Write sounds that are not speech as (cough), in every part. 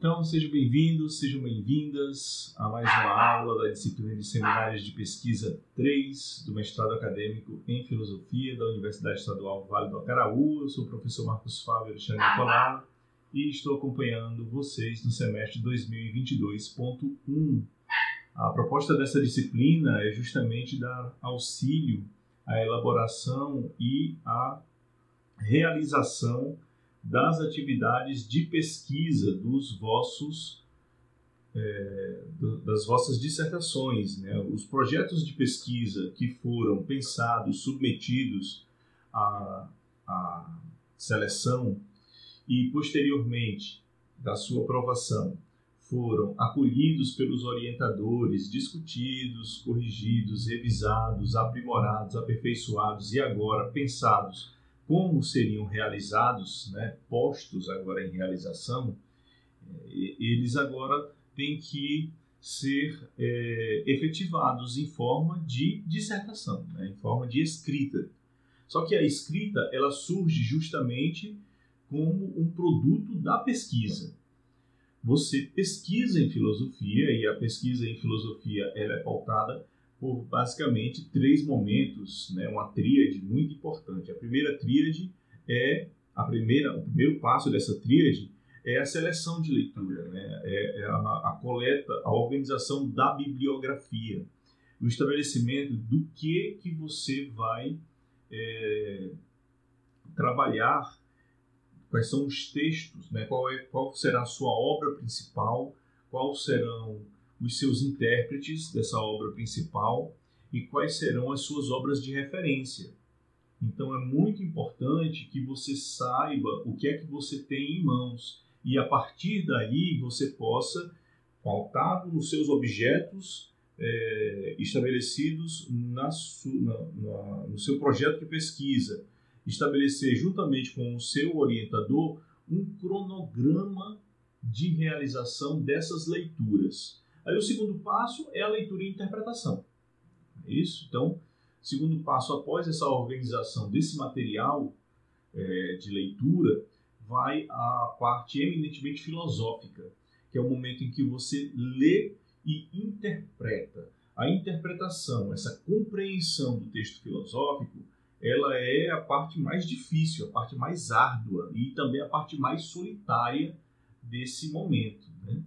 Então, sejam bem-vindos, sejam bem-vindas a mais uma aula da disciplina de Seminários de Pesquisa 3 do mestrado acadêmico em Filosofia da Universidade Estadual Vale do Acaraú. Eu sou o professor Marcos Fábio Alexandre Nicolau e estou acompanhando vocês no semestre 2022.1. A proposta dessa disciplina é justamente dar auxílio à elaboração e à realização das atividades de pesquisa dos vossos é, das vossas dissertações, né? os projetos de pesquisa que foram pensados, submetidos à, à seleção e posteriormente da sua aprovação foram acolhidos pelos orientadores, discutidos, corrigidos, revisados, aprimorados, aperfeiçoados e agora pensados como seriam realizados, né, postos agora em realização, é, eles agora têm que ser é, efetivados em forma de dissertação, né, em forma de escrita. Só que a escrita ela surge justamente como um produto da pesquisa. Você pesquisa em filosofia e a pesquisa em filosofia ela é pautada por basicamente três momentos, né, uma tríade muito importante. A primeira tríade é a primeira, o primeiro passo dessa tríade é a seleção de leitura, né? é, é a, a, coleta, a organização da bibliografia, o estabelecimento do que que você vai é, trabalhar, quais são os textos, né? qual, é, qual será a sua obra principal, quais serão os seus intérpretes dessa obra principal e quais serão as suas obras de referência. Então é muito importante que você saiba o que é que você tem em mãos e a partir daí você possa, pautado nos seus objetos é, estabelecidos na, na, na, no seu projeto de pesquisa, estabelecer juntamente com o seu orientador um cronograma de realização dessas leituras. Aí o segundo passo é a leitura e interpretação. É isso? Então, segundo passo, após essa organização desse material é, de leitura, vai a parte eminentemente filosófica, que é o momento em que você lê e interpreta. A interpretação, essa compreensão do texto filosófico, ela é a parte mais difícil, a parte mais árdua e também a parte mais solitária desse momento. Né?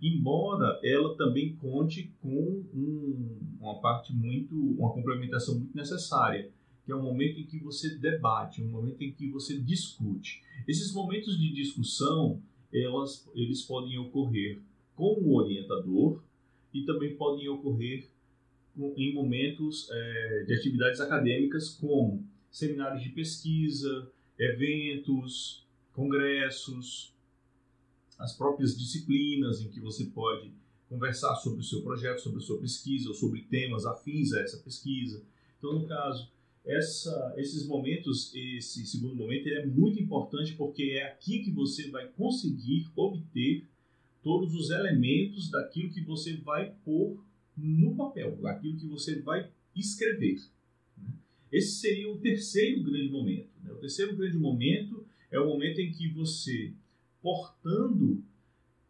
Embora ela também conte com um, uma parte muito, uma complementação muito necessária, que é o momento em que você debate, um momento em que você discute. Esses momentos de discussão, elas, eles podem ocorrer com o orientador e também podem ocorrer em momentos é, de atividades acadêmicas, como seminários de pesquisa, eventos, congressos, as próprias disciplinas em que você pode conversar sobre o seu projeto, sobre a sua pesquisa, ou sobre temas afins a essa pesquisa. Então, no caso, essa, esses momentos, esse segundo momento, é muito importante porque é aqui que você vai conseguir obter todos os elementos daquilo que você vai pôr no papel, daquilo que você vai escrever. Né? Esse seria o terceiro grande momento. Né? O terceiro grande momento é o momento em que você portando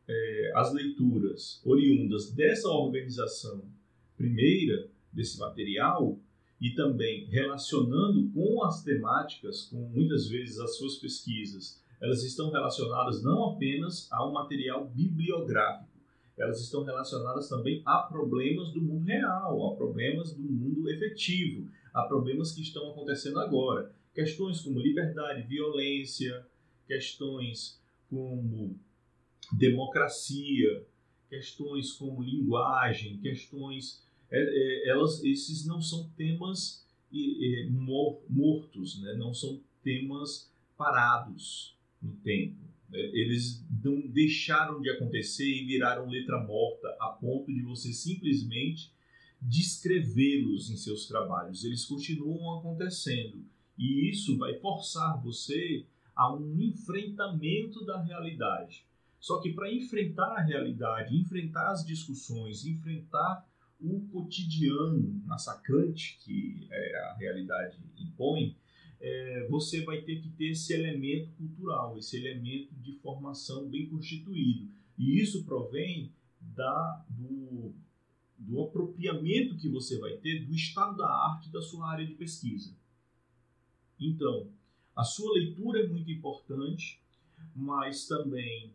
é, as leituras oriundas dessa organização primeira, desse material, e também relacionando com as temáticas, com muitas vezes as suas pesquisas, elas estão relacionadas não apenas ao material bibliográfico, elas estão relacionadas também a problemas do mundo real, a problemas do mundo efetivo, a problemas que estão acontecendo agora. Questões como liberdade, violência, questões como democracia, questões como linguagem, questões é, é, elas esses não são temas é, mortos, né? não são temas parados no tempo. Eles não deixaram de acontecer e viraram letra morta a ponto de você simplesmente descrevê-los em seus trabalhos. Eles continuam acontecendo e isso vai forçar você a um enfrentamento da realidade. Só que para enfrentar a realidade, enfrentar as discussões, enfrentar o cotidiano massacrante que é, a realidade impõe, é, você vai ter que ter esse elemento cultural, esse elemento de formação bem constituído. E isso provém da, do, do apropriamento que você vai ter do estado da arte da sua área de pesquisa. Então, a sua leitura é muito importante, mas também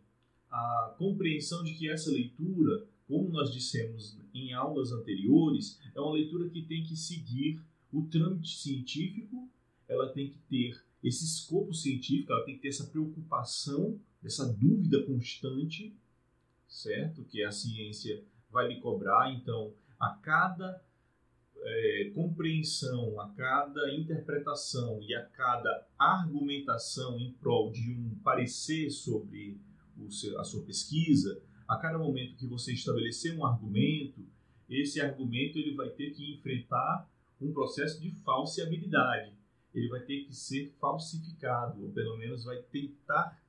a compreensão de que essa leitura, como nós dissemos em aulas anteriores, é uma leitura que tem que seguir o trâmite científico, ela tem que ter esse escopo científico, ela tem que ter essa preocupação, essa dúvida constante, certo? Que a ciência vai lhe cobrar. Então, a cada é, compreensão, a cada interpretação e a cada argumentação em prol de um parecer sobre seu, a sua pesquisa, a cada momento que você estabelecer um argumento, esse argumento ele vai ter que enfrentar um processo de falseabilidade. Ele vai ter que ser falsificado, ou pelo menos vai tentar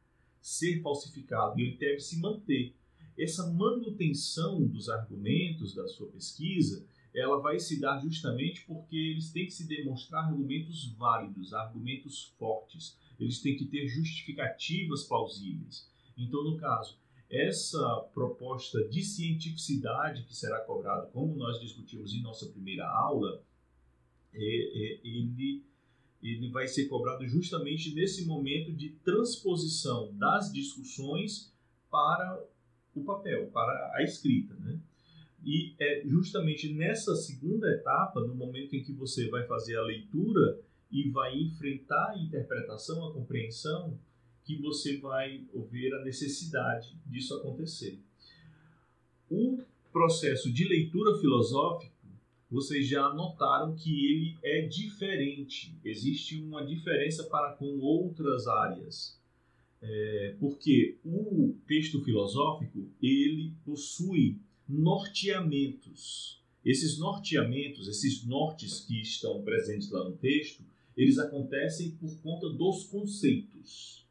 ser falsificado, e ele deve se manter. Essa manutenção dos argumentos da sua pesquisa, ela vai se dar justamente porque eles têm que se demonstrar argumentos válidos, argumentos fortes. Eles têm que ter justificativas plausíveis. Então, no caso, essa proposta de cientificidade que será cobrada, como nós discutimos em nossa primeira aula, é, é, ele, ele vai ser cobrado justamente nesse momento de transposição das discussões para o papel, para a escrita. Né? E é justamente nessa segunda etapa, no momento em que você vai fazer a leitura e vai enfrentar a interpretação, a compreensão, que você vai ver a necessidade disso acontecer. O processo de leitura filosófico, vocês já notaram que ele é diferente. Existe uma diferença para com outras áreas. É, porque o texto filosófico ele possui norteamentos. Esses norteamentos, esses nortes que estão presentes lá no texto, eles acontecem por conta dos conceitos.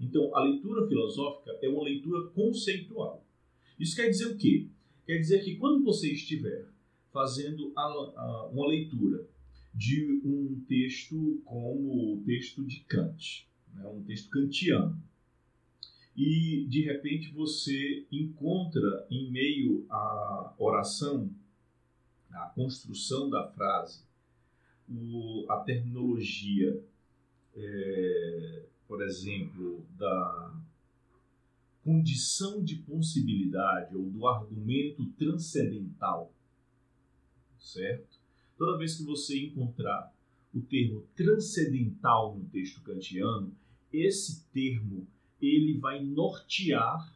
Então, a leitura filosófica é uma leitura conceitual. Isso quer dizer o quê? Quer dizer que quando você estiver fazendo a, a, uma leitura de um texto como o texto de Kant, né, um texto kantiano, e de repente você encontra em meio à oração, à construção da frase, o, a terminologia é, por exemplo, da condição de possibilidade ou do argumento transcendental, certo? Toda vez que você encontrar o termo transcendental no texto kantiano, esse termo ele vai nortear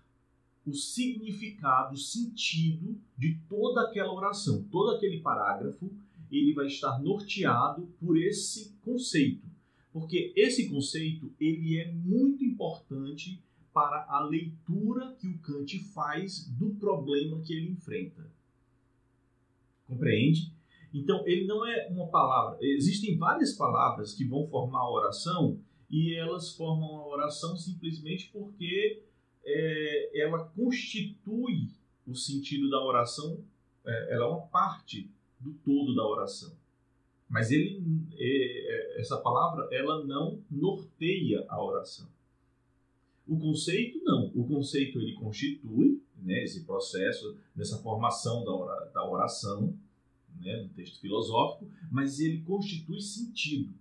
o significado, o sentido de toda aquela oração, todo aquele parágrafo, ele vai estar norteado por esse conceito. Porque esse conceito ele é muito importante para a leitura que o Kant faz do problema que ele enfrenta. Compreende? Então, ele não é uma palavra. Existem várias palavras que vão formar a oração e elas formam a oração simplesmente porque é, ela constitui o sentido da oração, é, ela é uma parte do todo da oração. Mas ele, é, é, essa palavra, ela não norteia a oração. O conceito não. O conceito ele constitui né, esse processo, dessa formação da oração, né, no texto filosófico, mas ele constitui sentido.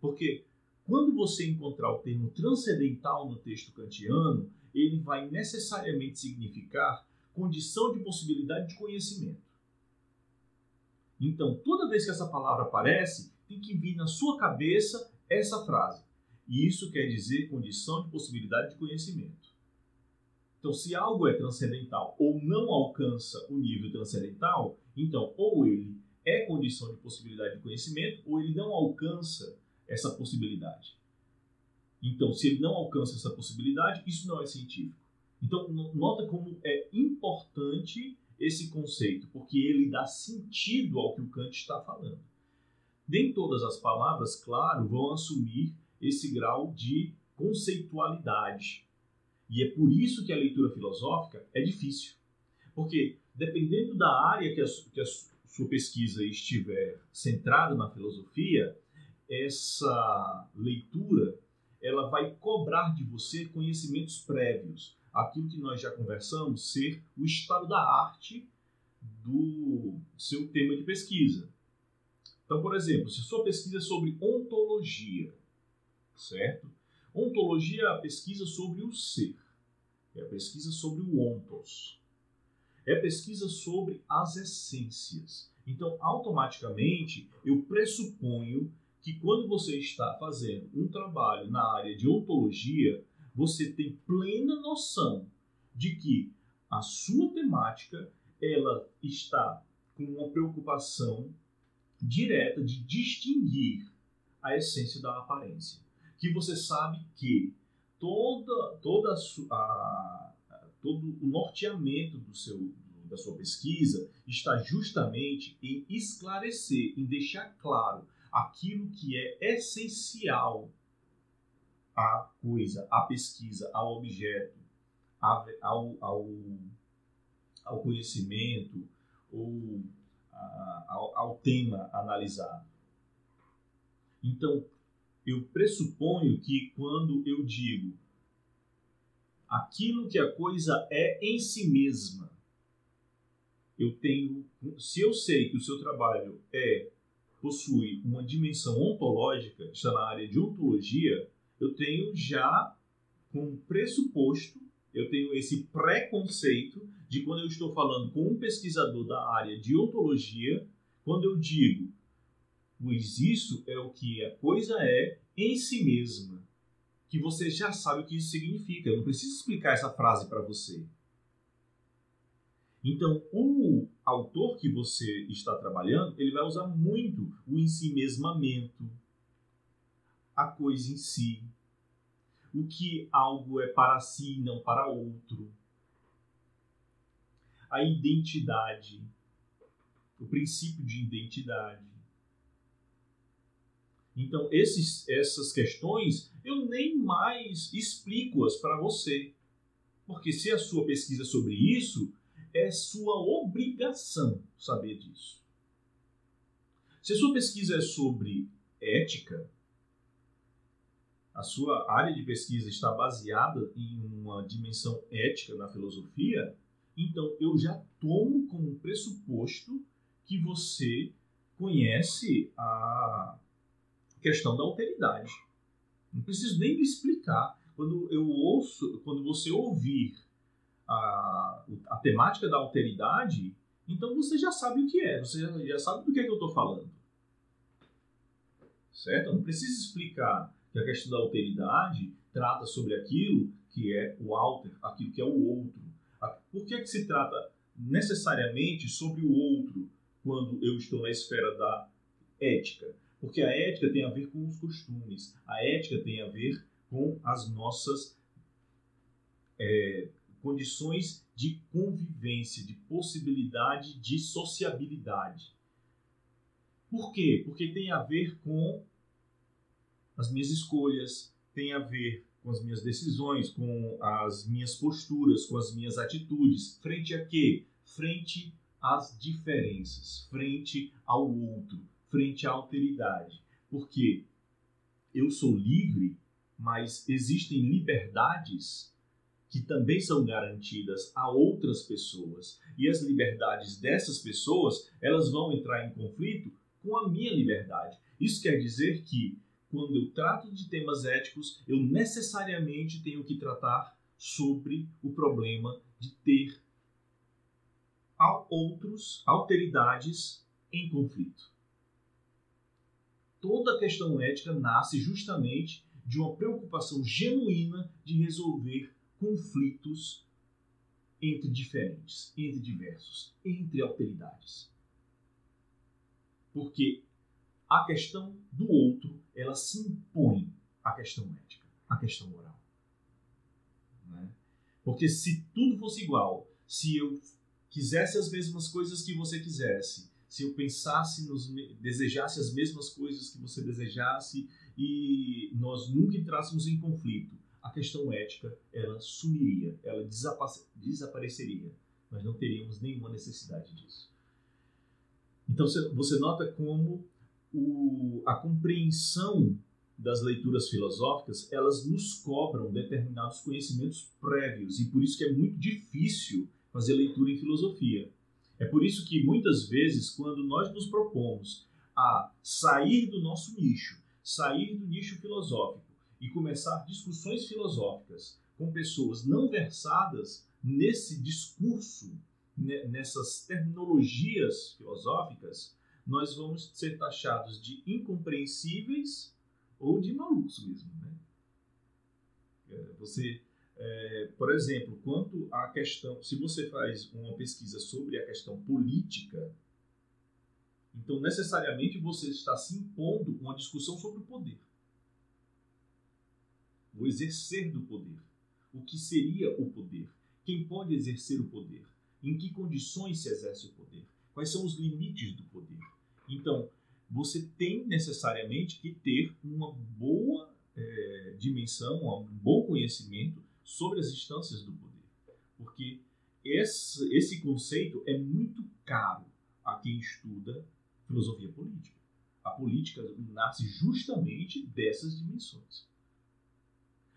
Porque quando você encontrar o termo transcendental no texto kantiano, ele vai necessariamente significar condição de possibilidade de conhecimento. Então, toda vez que essa palavra aparece, tem que vir na sua cabeça essa frase. E isso quer dizer condição de possibilidade de conhecimento. Então, se algo é transcendental ou não alcança o nível transcendental, então ou ele é condição de possibilidade de conhecimento ou ele não alcança essa possibilidade. Então, se ele não alcança essa possibilidade, isso não é científico. Então, nota como é importante esse conceito, porque ele dá sentido ao que o Kant está falando. Nem todas as palavras, claro, vão assumir esse grau de conceitualidade. E é por isso que a leitura filosófica é difícil. Porque, dependendo da área que a, que a sua pesquisa estiver centrada na filosofia, essa leitura ela vai cobrar de você conhecimentos prévios. aquilo que nós já conversamos ser o estado da arte do seu tema de pesquisa. Então, por exemplo, se sua pesquisa é sobre ontologia, certo? Ontologia é a pesquisa sobre o ser, é a pesquisa sobre o ontos, é a pesquisa sobre as essências. Então, automaticamente, eu pressuponho que quando você está fazendo um trabalho na área de ontologia, você tem plena noção de que a sua temática ela está com uma preocupação direta de distinguir a essência da aparência. Que você sabe que toda, toda a, a, todo o norteamento do seu, da sua pesquisa está justamente em esclarecer, em deixar claro aquilo que é essencial à coisa, à pesquisa, ao objeto, ao, ao, ao conhecimento ou ao, ao tema analisado. Então, eu pressuponho que quando eu digo aquilo que a coisa é em si mesma, eu tenho, se eu sei que o seu trabalho é possui uma dimensão ontológica, está na área de ontologia, eu tenho já como pressuposto, eu tenho esse preconceito de quando eu estou falando com um pesquisador da área de ontologia, quando eu digo, pois isso é o que a coisa é em si mesma, que você já sabe o que isso significa. Eu não preciso explicar essa frase para você. Então, o autor que você está trabalhando, ele vai usar muito o ensimesmamento, a coisa em si, o que algo é para si e não para outro, a identidade, o princípio de identidade. Então, esses, essas questões eu nem mais explico-as para você. Porque se a sua pesquisa é sobre isso, é sua obrigação saber disso. Se a sua pesquisa é sobre ética, a sua área de pesquisa está baseada em uma dimensão ética na filosofia, então eu já tomo como pressuposto que você conhece a questão da alteridade. Não preciso nem me explicar. Quando eu ouço, quando você ouvir a, a temática da alteridade, então você já sabe o que é, você já, sabe do que, é que eu estou falando. Certo? Eu não preciso explicar que a questão da alteridade trata sobre aquilo que é o alter, aquilo que é o outro. Por que, é que se trata necessariamente sobre o outro quando eu estou na esfera da ética? Porque a ética tem a ver com os costumes, a ética tem a ver com as nossas é, condições de convivência, de possibilidade de sociabilidade. Por quê? Porque tem a ver com as minhas escolhas, tem a ver com as minhas decisões, com as minhas posturas, com as minhas atitudes. Frente a quê? Frente às diferenças, frente ao outro, frente à alteridade. Porque eu sou livre, mas existem liberdades que também são garantidas a outras pessoas. E as liberdades dessas pessoas, elas vão entrar em conflito com a minha liberdade. Isso quer dizer que quando eu trato de temas éticos, eu necessariamente tenho que tratar sobre o problema de ter outros alteridades em conflito. Toda a questão ética nasce justamente de uma preocupação genuína de resolver conflitos entre diferentes, entre diversos, entre alteridades. Porque a questão do outro, ela se impõe à questão ética, à questão moral. Né? Porque se tudo fosse igual, se eu quisesse as mesmas coisas que você quisesse, se eu pensasse, nos, desejasse as mesmas coisas que você desejasse e nós nunca entrássemos em conflito, questão ética ela sumiria, ela desapareceria. Nós não teríamos nenhuma necessidade disso. Então você nota como o, a compreensão das leituras filosóficas, elas nos cobram determinados conhecimentos prévios e por isso que é muito difícil fazer leitura em filosofia. É por isso que muitas vezes, quando nós nos propomos a sair do nosso nicho, sair do nicho filosófico e começar discussões filosóficas com pessoas não versadas nesse discurso, nessas terminologias filosóficas, nós vamos ser taxados de incompreensíveis ou de malucos mesmo. Né? É, você, é, por exemplo, quanto à questão, se você faz uma pesquisa sobre a questão política, então necessariamente você está se impondo uma discussão sobre o poder, o exercer do poder, o que seria o poder, quem pode exercer o poder, em que condições se exerce o poder, quais são os limites do poder. Então, você tem necessariamente que ter uma boa é, dimensão, um bom conhecimento sobre as instâncias do poder. Porque esse, esse conceito é muito caro a quem estuda filosofia política. A política nasce justamente dessas dimensões.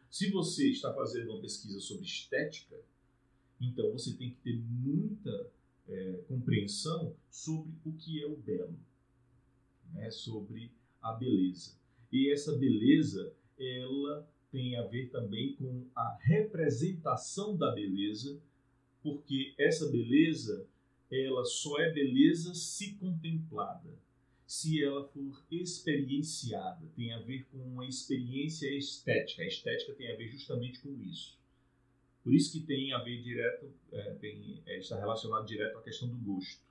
Se você está fazendo uma pesquisa sobre estética, então você tem que ter muita é, compreensão sobre o que é o belo né, sobre a beleza. E essa beleza, ela tem a ver também com a representação da beleza, porque essa beleza, ela só é beleza se contemplada, se ela for experienciada, tem a ver com uma experiência estética. A estética tem a ver justamente com isso. Por isso que tem a ver direto, é, tem, é, está relacionado direto à questão do gosto.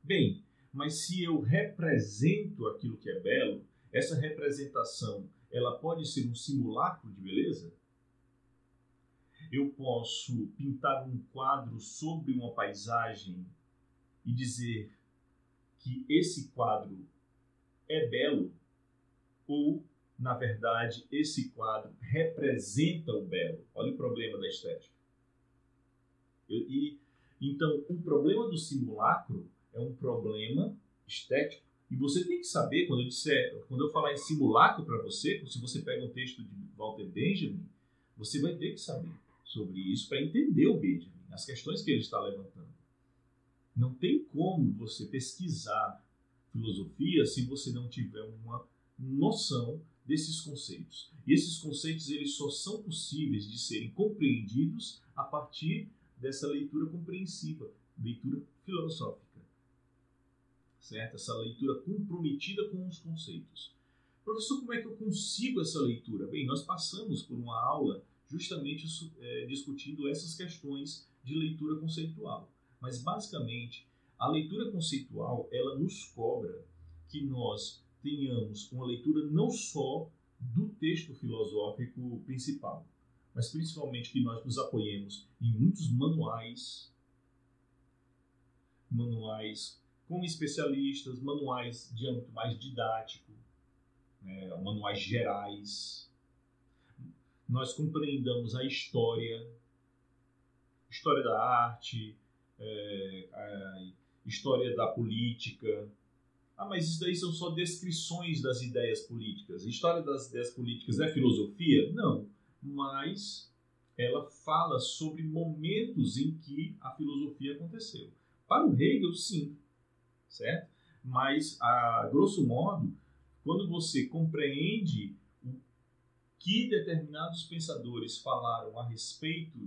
Bem, mas se eu represento aquilo que é belo, essa representação ela pode ser um simulacro de beleza? Eu posso pintar um quadro sobre uma paisagem e dizer que esse quadro é belo ou, na verdade, esse quadro representa o belo. Olha o problema da estética. E então, o problema do simulacro é um problema estético. E você tem que saber, quando eu disser, quando eu falar em simulacro para você, se você pega um texto de Walter Benjamin, você vai ter que saber sobre isso para entender o Benjamin, as questões que ele está levantando. Não tem como você pesquisar filosofia se você não tiver uma noção desses conceitos. E esses conceitos eles só são possíveis de serem compreendidos a partir dessa leitura compreensiva, leitura filosófica certo? Essa leitura comprometida com os conceitos. Professor, como é que eu consigo essa leitura? Bem, nós passamos por uma aula justamente é, discutindo essas questões de leitura conceitual. Mas basicamente, a leitura conceitual ela nos cobra que nós tenhamos uma leitura não só do texto filosófico principal, mas principalmente que nós nos apoiemos em muitos manuais, manuais com especialistas, manuais de âmbito mais didático, né, manuais gerais. Nós compreendamos a história, história da arte, é, a história da política. Ah, mas isso daí são só descrições das ideias políticas. História das ideias políticas é filosofia? Não, mas ela fala sobre momentos em que a filosofia aconteceu. Para o Hegel, sim, certo? Mas, a grosso modo, quando você compreende o que determinados pensadores falaram a respeito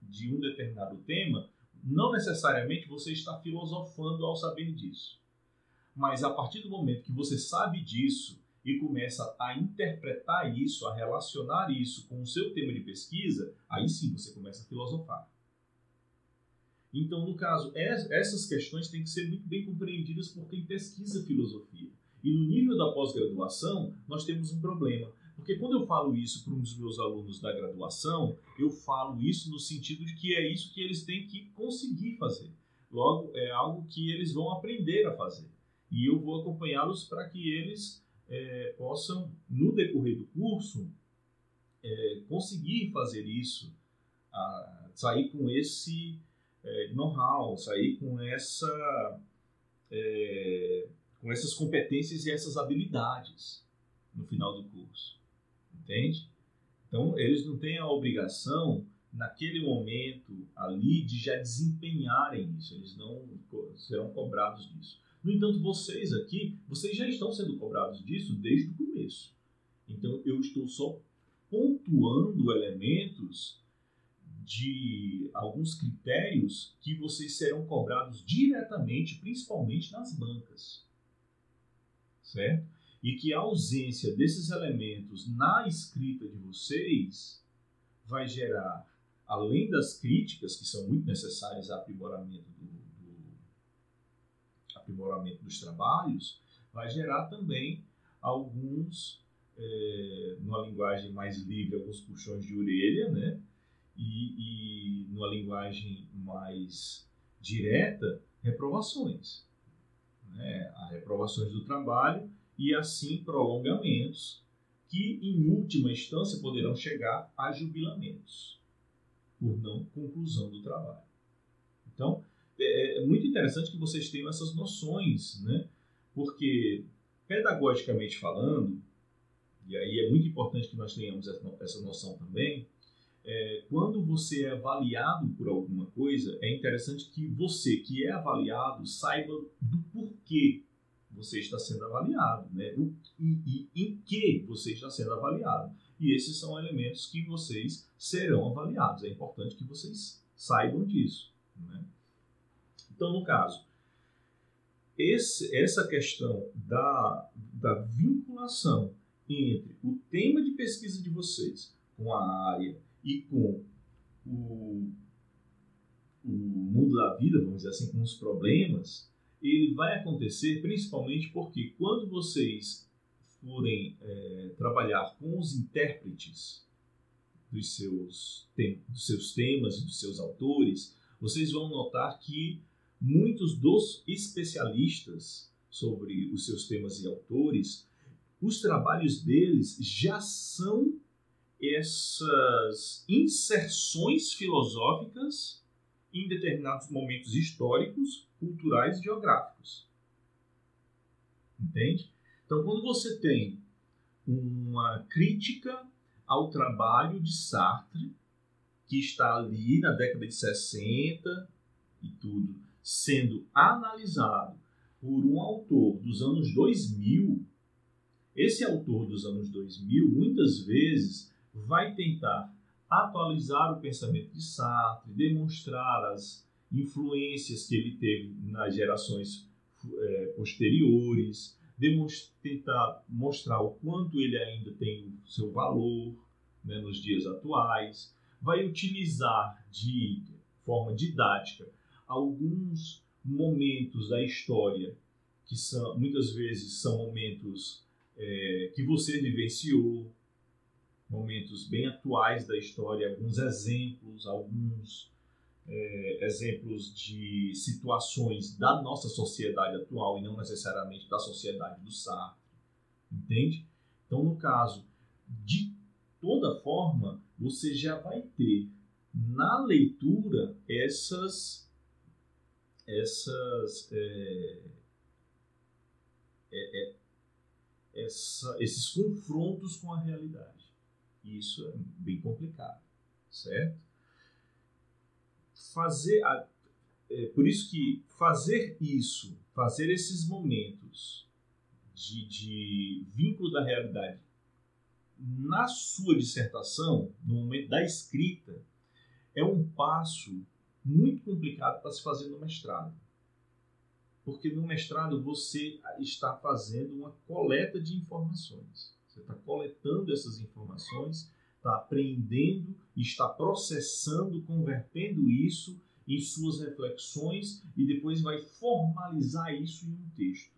de um determinado tema, não necessariamente você está filosofando ao saber disso. Mas a partir do momento que você sabe disso e começa a interpretar isso, a relacionar isso com o seu tema de pesquisa, aí sim você começa a filosofar. Então, no caso, essas questões têm que ser muito bem compreendidas por quem pesquisa filosofia. E no nível da pós-graduação, nós temos um problema. Porque quando eu falo isso para um dos meus alunos da graduação, eu falo isso no sentido de que é isso que eles têm que conseguir fazer. Logo, é algo que eles vão aprender a fazer. E eu vou acompanhá-los para que eles é, possam, no decorrer do curso, é, conseguir fazer isso, a, sair com esse é, know-how, sair com essa é, com essas competências e essas habilidades. no final do curso. Entende? Então, eles não têm a obrigação, naquele momento ali, de já desempenharem isso. Eles não serão cobrados disso. No entanto, vocês aqui, vocês já estão sendo cobrados disso desde o começo. Então, eu estou só pontuando elementos de alguns critérios que vocês serão cobrados diretamente, principalmente nas bancas. Certo? E que a ausência desses elementos na escrita de vocês vai gerar, além das críticas, que são muito necessárias ao aprimoramento, do, do aprimoramento dos trabalhos, vai gerar também alguns, é, numa linguagem mais livre, alguns puxões de orelha, né? e, e numa linguagem mais direta, reprovações. Né? Reprovações do trabalho e assim prolongamentos que, em última instância, poderão chegar a jubilamentos por não conclusão do trabalho. Então, é, é muito interessante que vocês tenham essas noções, né? porque, pedagogicamente falando, e aí é muito importante que nós tenhamos essa noção também, é, quando você é avaliado por alguma coisa, é interessante que você que é avaliado saiba do porquê você está sendo avaliado, né? O, e, e em que você está sendo avaliado. E esses são elementos que vocês serão avaliados. É importante que vocês saibam disso. Né? Então, no caso, esse, essa questão da, da vinculação entre o tema de pesquisa de vocês com a área e com o, o mundo da vida, vamos dizer assim, com os problemas, ele vai acontecer principalmente porque quando vocês forem é, trabalhar com os intérpretes dos seus, dos seus temas e dos seus autores, vocês vão notar que muitos dos especialistas sobre os seus temas e autores, os trabalhos deles já são essas inserções filosóficas em determinados momentos históricos, culturais e geográficos. Entende? Então, quando você tem uma crítica ao trabalho de Sartre, que está ali na década de 60 e tudo, sendo analisado por um autor dos anos 2000, esse autor dos anos 2000, muitas vezes, vai tentar atualizar o pensamento de Sartre, demonstrar as influências que ele teve nas gerações é, posteriores, tentar mostrar o quanto ele ainda tem o seu valor né, nos dias atuais, vai utilizar de forma didática alguns momentos da história que são muitas vezes são momentos é, que você vivenciou, momentos bem atuais da história, alguns exemplos, alguns é, exemplos de situações da nossa sociedade atual e não necessariamente da sociedade do Sartre, entende? Então, no caso, de toda forma, você já vai ter na leitura essas essas é, é, é essa, esses confrontos com a realidade. Isso é bem complicado, certo? Fazer a, é, por isso que fazer isso, fazer esses momentos de, de vínculo da realidade na sua dissertação, no momento da escrita, é um passo muito complicado para se fazer no mestrado. Porque no mestrado você está fazendo uma coleta de informações. Você está coletando essas informações, está aprendendo, está processando, convertendo isso em suas reflexões e depois vai formalizar isso em um texto.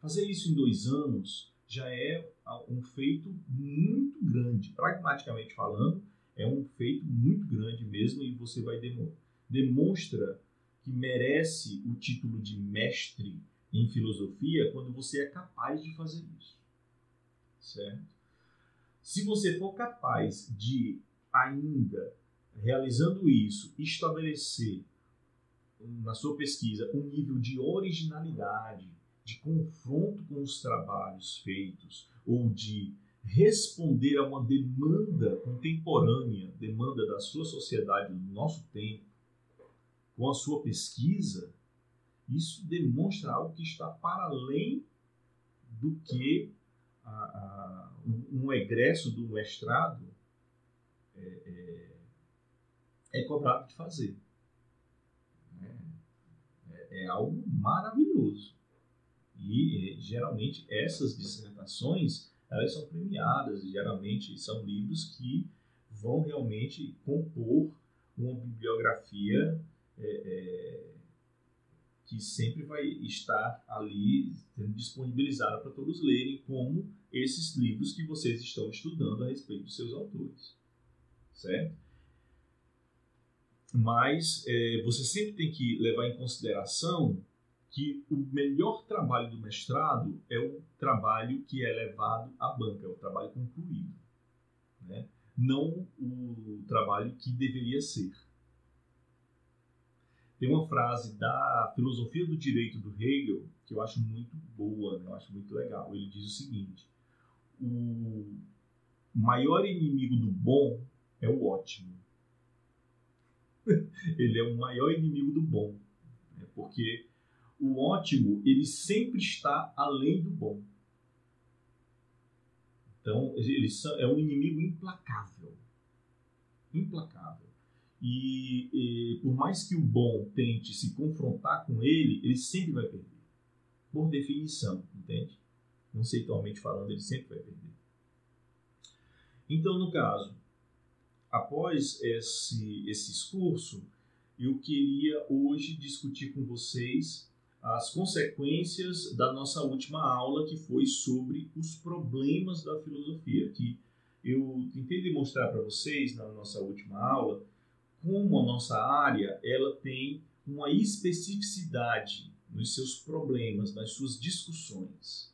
Fazer isso em dois anos já é um feito muito grande. Pragmaticamente falando, é um feito muito grande mesmo e você vai demonstra que merece o título de mestre em filosofia quando você é capaz de fazer isso certo? Se você for capaz de ainda realizando isso, estabelecer na sua pesquisa um nível de originalidade, de confronto com os trabalhos feitos ou de responder a uma demanda contemporânea, demanda da sua sociedade, do nosso tempo, com a sua pesquisa, isso demonstra algo que está para além do que a, a, um egresso do mestrado é, é, é cobrado de fazer. É, é algo maravilhoso. E geralmente essas dissertações elas são premiadas, geralmente são livros que vão realmente compor uma bibliografia é, é, que sempre vai estar ali disponibilizada para todos lerem, como esses livros que vocês estão estudando a respeito dos seus autores, certo? Mas é, você sempre tem que levar em consideração que o melhor trabalho do mestrado é o trabalho que é levado à banca, é o trabalho concluído, né? não o trabalho que deveria ser. Tem uma frase da filosofia do direito do Hegel que eu acho muito boa, né? eu acho muito legal. Ele diz o seguinte: o maior inimigo do bom é o ótimo. (laughs) Ele é o maior inimigo do bom, né? porque o ótimo ele sempre está além do bom. Então ele é um inimigo implacável, implacável. E, e, por mais que o bom tente se confrontar com ele, ele sempre vai perder. Por definição, entende? Conceitualmente falando, ele sempre vai perder. Então, no caso, após esse, esse discurso, eu queria hoje discutir com vocês as consequências da nossa última aula, que foi sobre os problemas da filosofia, que eu tentei demonstrar para vocês na nossa última aula como a nossa área ela tem uma especificidade nos seus problemas, nas suas discussões.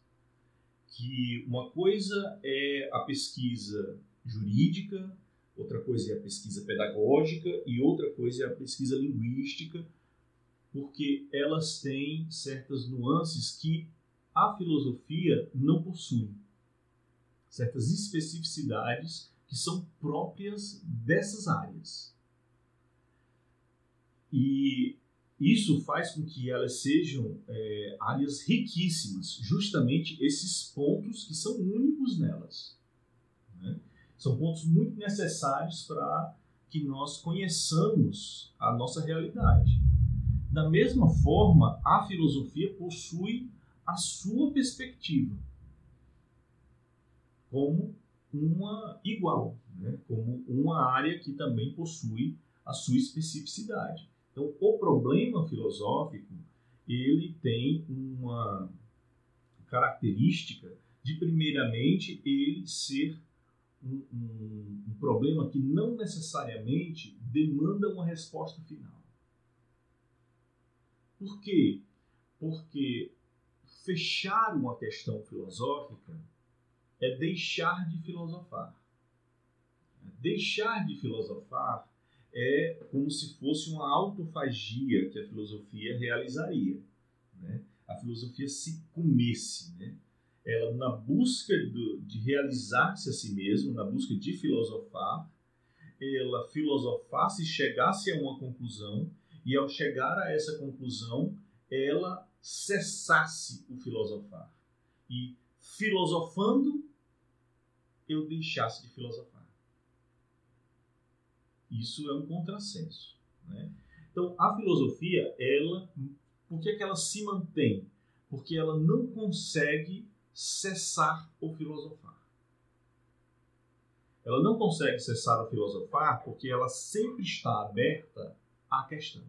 Que uma coisa é a pesquisa jurídica, outra coisa é a pesquisa pedagógica e outra coisa é a pesquisa linguística, porque elas têm certas nuances que a filosofia não possui. Certas especificidades que são próprias dessas áreas. E isso faz com que elas sejam é, áreas riquíssimas, justamente esses pontos que são únicos nelas. Né? São pontos muito necessários para que nós conheçamos a nossa realidade. Da mesma forma, a filosofia possui a sua perspectiva como uma igual, né? como uma área que também possui a sua especificidade. Então, o problema filosófico ele tem uma característica de, primeiramente, ele ser um, um, problema que não necessariamente demanda uma resposta final. Por quê? Porque fechar uma questão filosófica é deixar de filosofar. Deixar de filosofar é como se fosse uma autofagia que a filosofia realizaria. Né? A filosofia se comesse, né? Ela na busca do, de realizar-se a si mesma, na busca de filosofar, ela filosofasse e chegasse a uma conclusão, e ao chegar a essa conclusão, ela cessasse o filosofar. E filosofando, eu deixasse de filosofar. Isso é um contrassenso. Né? Então, a filosofia, ela, por que, é que ela se mantém? Porque ela não consegue cessar o filosofar. Ela não consegue cessar o filosofar porque ela sempre está aberta à questão.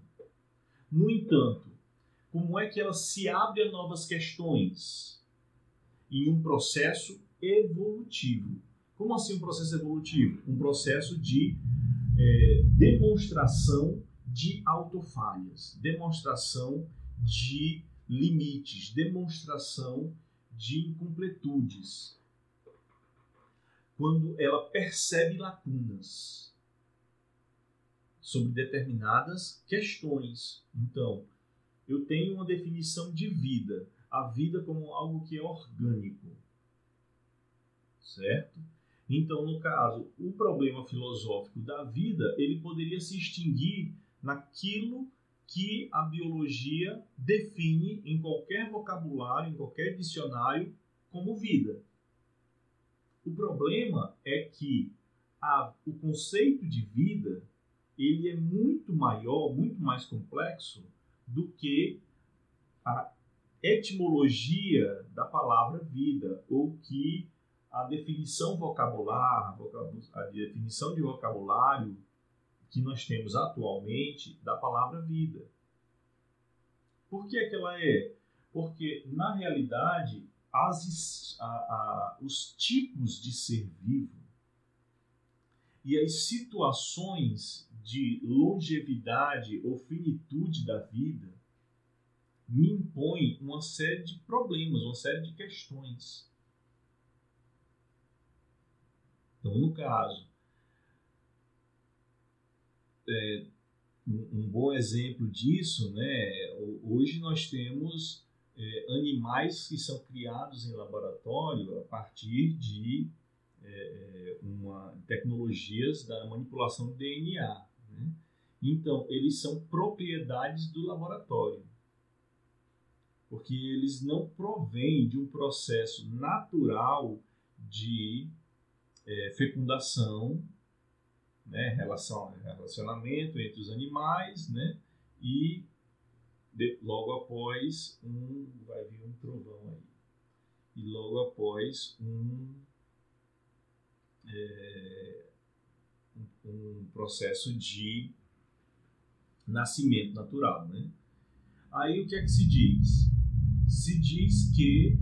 No entanto, como é que ela se abre a novas questões? Em um processo evolutivo. Como assim um processo evolutivo? Um processo de é, demonstração de autofalhas, demonstração de limites, demonstração de incompletudes. Quando ela percebe lacunas sobre determinadas questões. Então, eu tenho uma definição de vida. a vida como algo que é orgânico. Certo? Então, no caso, o problema filosófico da vida, ele poderia se extinguir naquilo que a biologia define em qualquer vocabulário, em qualquer dicionário, como vida. O problema é que a, o conceito de vida ele é muito maior, muito mais complexo do que a etimologia da palavra vida ou que a definição vocabular, a definição de vocabulário que nós temos atualmente da palavra vida. Por que, é que ela é? Porque, na realidade, as, a, a, os tipos de ser vivo e as situações de longevidade ou finitude da vida me impõem uma série de problemas, uma série de questões. Então, no caso, é, um bom exemplo disso, né? Hoje nós temos é, animais que são criados em laboratório a partir de é, é uma, tecnologias da manipulação do DNA. Né? Então, eles são propriedades do laboratório, porque eles não provêm de um processo natural de é, fecundação né, relação, relacionamento entre os animais, né, e de, logo após um vai vir um trovão aí e logo após um, é, um, processo de nascimento natural, né? Aí o que é que se diz? Se diz que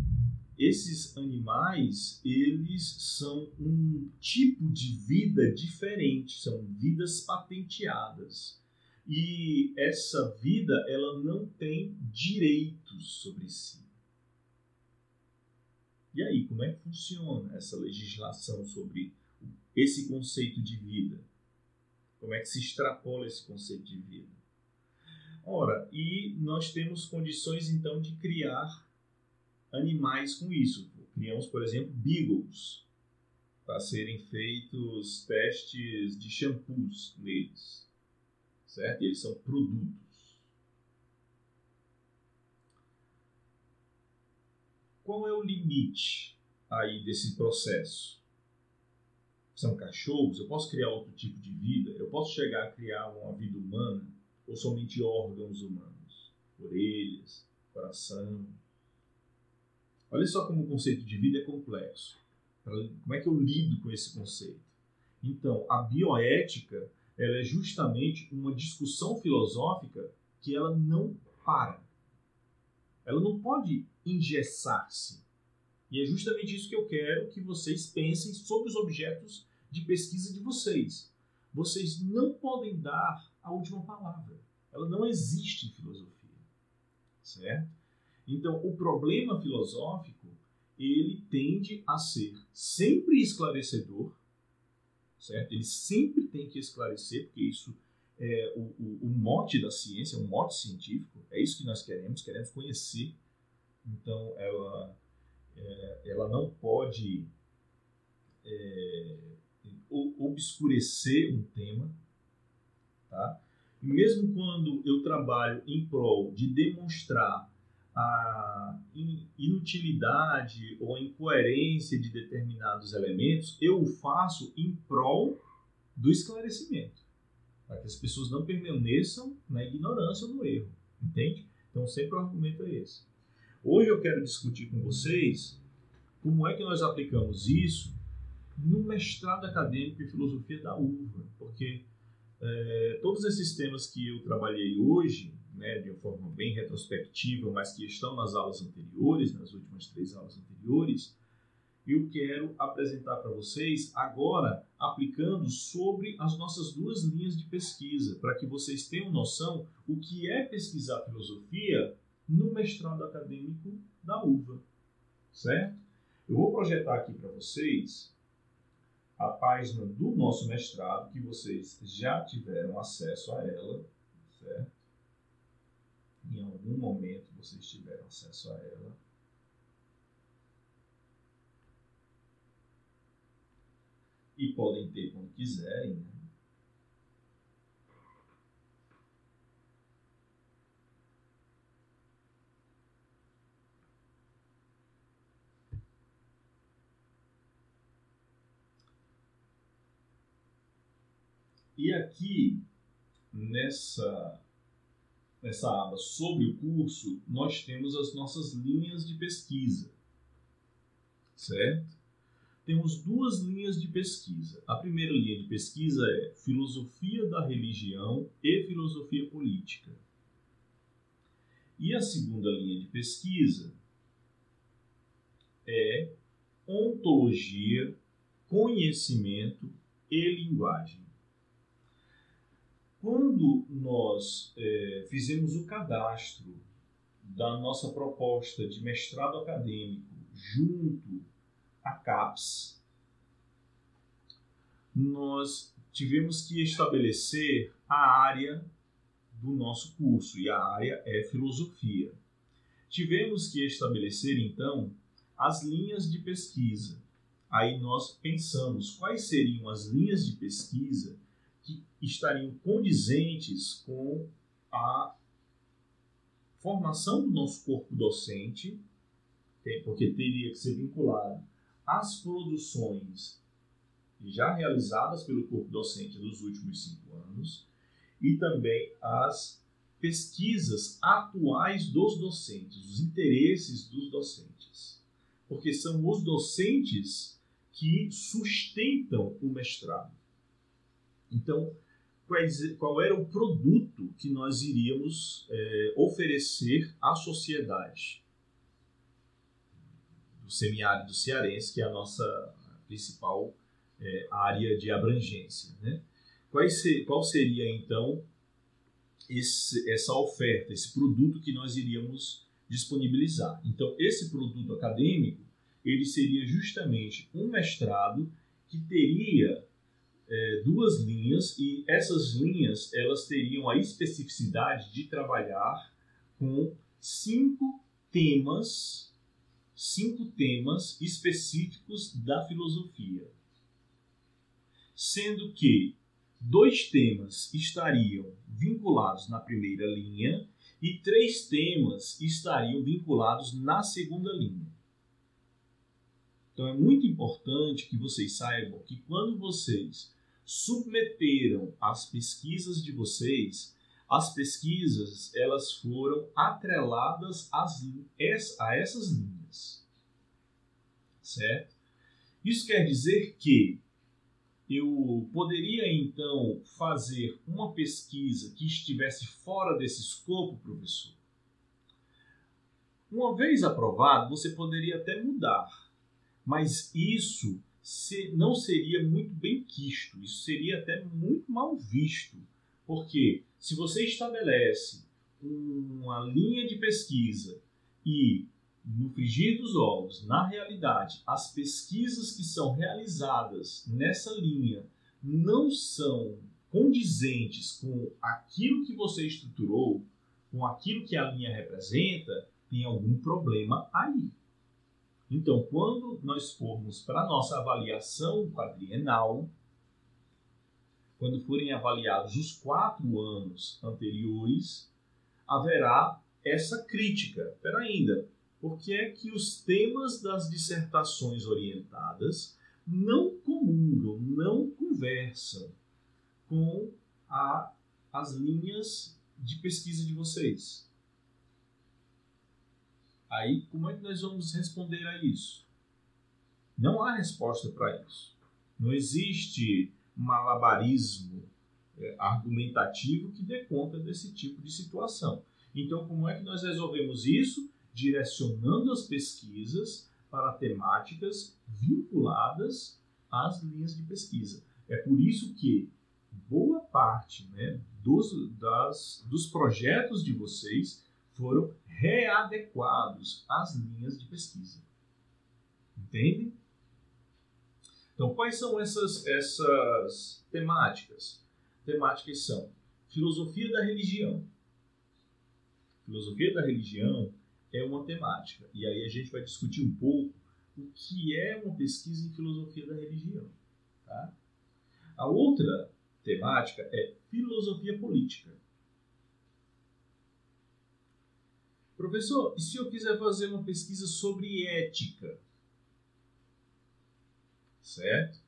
esses animais eles são um tipo de vida diferente, são vidas patenteadas. E essa vida ela não tem direitos sobre si. E aí, como é que funciona essa legislação sobre esse conceito de vida? Como é que se extrapola esse conceito de vida? Ora, e nós temos condições então de criar animais com isso. Criamos, por exemplo, beagles, para serem feitos testes de shampoos neles, certo? E eles são produtos. Qual é o limite aí desse processo? São cachorros? Eu posso criar outro tipo de vida? Eu posso chegar a criar uma vida humana ou somente órgãos humanos? Orelhas, coração, Olha só como o conceito de vida é complexo. Como é que eu lido com esse conceito? Então, a bioética ela é justamente uma discussão filosófica que ela não para. Ela não pode engessar-se. E é justamente isso que eu quero que vocês pensem sobre os objetos de pesquisa de vocês. Vocês não podem dar a última palavra. Ela não existe em filosofia. Certo? Então, o problema filosófico, ele tende a ser sempre esclarecedor, certo? Ele sempre tem que esclarecer, porque isso é o, o, o mote da ciência, o mote científico, é isso que nós queremos, queremos conhecer. Então, ela, é, ela não pode é, obscurecer um tema, tá? E mesmo quando eu trabalho em prol de demonstrar a inutilidade ou a incoerência de determinados elementos, eu o faço em prol do esclarecimento, para que as pessoas não permaneçam na ignorância ou no erro, entende? Então, sempre o argumento é esse. Hoje eu quero discutir com vocês como é que nós aplicamos isso no mestrado acadêmico em filosofia da UVA, porque é, todos esses temas que eu trabalhei hoje né, de uma forma bem retrospectiva, mas que estão nas aulas anteriores, nas últimas três aulas anteriores, eu quero apresentar para vocês agora aplicando sobre as nossas duas linhas de pesquisa, para que vocês tenham noção o que é pesquisar filosofia no mestrado acadêmico da UVA, certo? Eu vou projetar aqui para vocês a página do nosso mestrado, que vocês já tiveram acesso a ela, certo? em algum momento vocês tiveram acesso a ela. E podem ter quando quiserem, né? E aqui, nessa nessa aba sobre o curso, nós temos as nossas linhas de pesquisa, certo? Temos duas linhas de pesquisa. A primeira linha de pesquisa é Filosofia da Religião e Filosofia Política. E a segunda linha de pesquisa é Ontologia, Conhecimento e Linguagem. Quando nós é, fizemos o cadastro da nossa proposta de mestrado acadêmico junto à CAPES, nós tivemos que estabelecer a área do nosso curso, e a área é filosofia. Tivemos que estabelecer, então, as linhas de pesquisa. Aí nós pensamos quais seriam as linhas de pesquisa estariam condizentes com a formação do nosso corpo docente, porque teria que ser vinculado às produções já realizadas pelo corpo docente nos últimos cinco anos e também às pesquisas atuais dos docentes, os interesses dos docentes. Porque são os docentes que sustentam o mestrado. Então, qual era o produto que nós iríamos é, oferecer à sociedade do semiárido cearense, que é a nossa principal é, área de abrangência. Né? Qual, ser, qual seria, então, esse, essa oferta, esse produto que nós iríamos disponibilizar? Então, esse produto acadêmico, ele seria justamente um mestrado que teria é, duas linhas e essas linhas elas teriam a especificidade de trabalhar com cinco temas, cinco temas específicos da filosofia, sendo que dois temas estariam vinculados na primeira linha e três temas estariam vinculados na segunda linha. Então é muito importante que vocês saibam que quando vocês submeteram as pesquisas de vocês, as pesquisas elas foram atreladas às, a essas linhas, certo? Isso quer dizer que eu poderia então fazer uma pesquisa que estivesse fora desse escopo, professor. Uma vez aprovado, você poderia até mudar mas isso não seria muito bem quisto, isso seria até muito mal visto, porque se você estabelece uma linha de pesquisa e no frigir dos ovos, na realidade, as pesquisas que são realizadas nessa linha não são condizentes com aquilo que você estruturou, com aquilo que a linha representa, tem algum problema aí. Então, quando nós formos para a nossa avaliação quadrienal, quando forem avaliados os quatro anos anteriores, haverá essa crítica. Espera ainda, por que é que os temas das dissertações orientadas não comungam, não conversam com a, as linhas de pesquisa de vocês? Aí, como é que nós vamos responder a isso? Não há resposta para isso. Não existe malabarismo é, argumentativo que dê conta desse tipo de situação. Então, como é que nós resolvemos isso? Direcionando as pesquisas para temáticas vinculadas às linhas de pesquisa. É por isso que boa parte né, dos, das, dos projetos de vocês foram readequados às linhas de pesquisa. Entende? Então, quais são essas, essas temáticas? Temáticas são filosofia da religião. Filosofia da religião é uma temática. E aí a gente vai discutir um pouco o que é uma pesquisa em filosofia da religião. Tá? A outra temática é filosofia política. Professor, e se eu quiser fazer uma pesquisa sobre ética? Certo?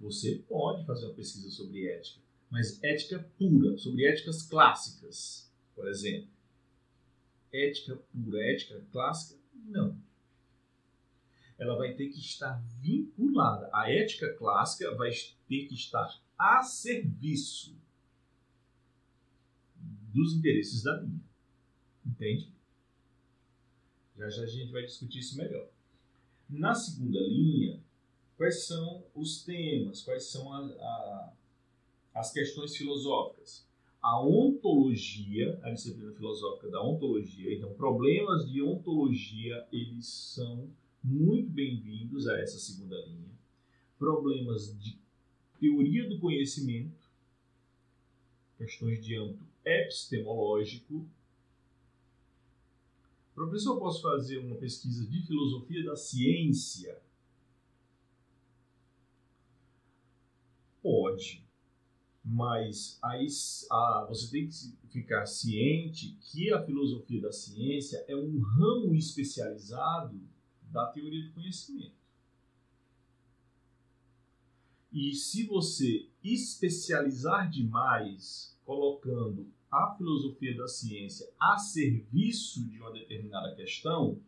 Você pode fazer uma pesquisa sobre ética, mas ética pura, sobre éticas clássicas, por exemplo. Ética pura, ética clássica, não. Ela vai ter que estar vinculada. A ética clássica vai ter que estar a serviço dos interesses da linha. Entende? Já já a gente vai discutir isso melhor. Na segunda linha, quais são os temas, quais são a, a, as questões filosóficas? A ontologia, a disciplina filosófica da ontologia, então problemas de ontologia, eles são muito bem-vindos a essa segunda linha. Problemas de teoria do conhecimento, questões de âmbito epistemológico. Professor, eu posso fazer uma pesquisa de filosofia da ciência? Pode, mas aí você tem que ficar ciente que a filosofia da ciência é um ramo especializado da teoria do conhecimento. E se você especializar demais, colocando a filosofia da ciência a serviço de uma determinada questão,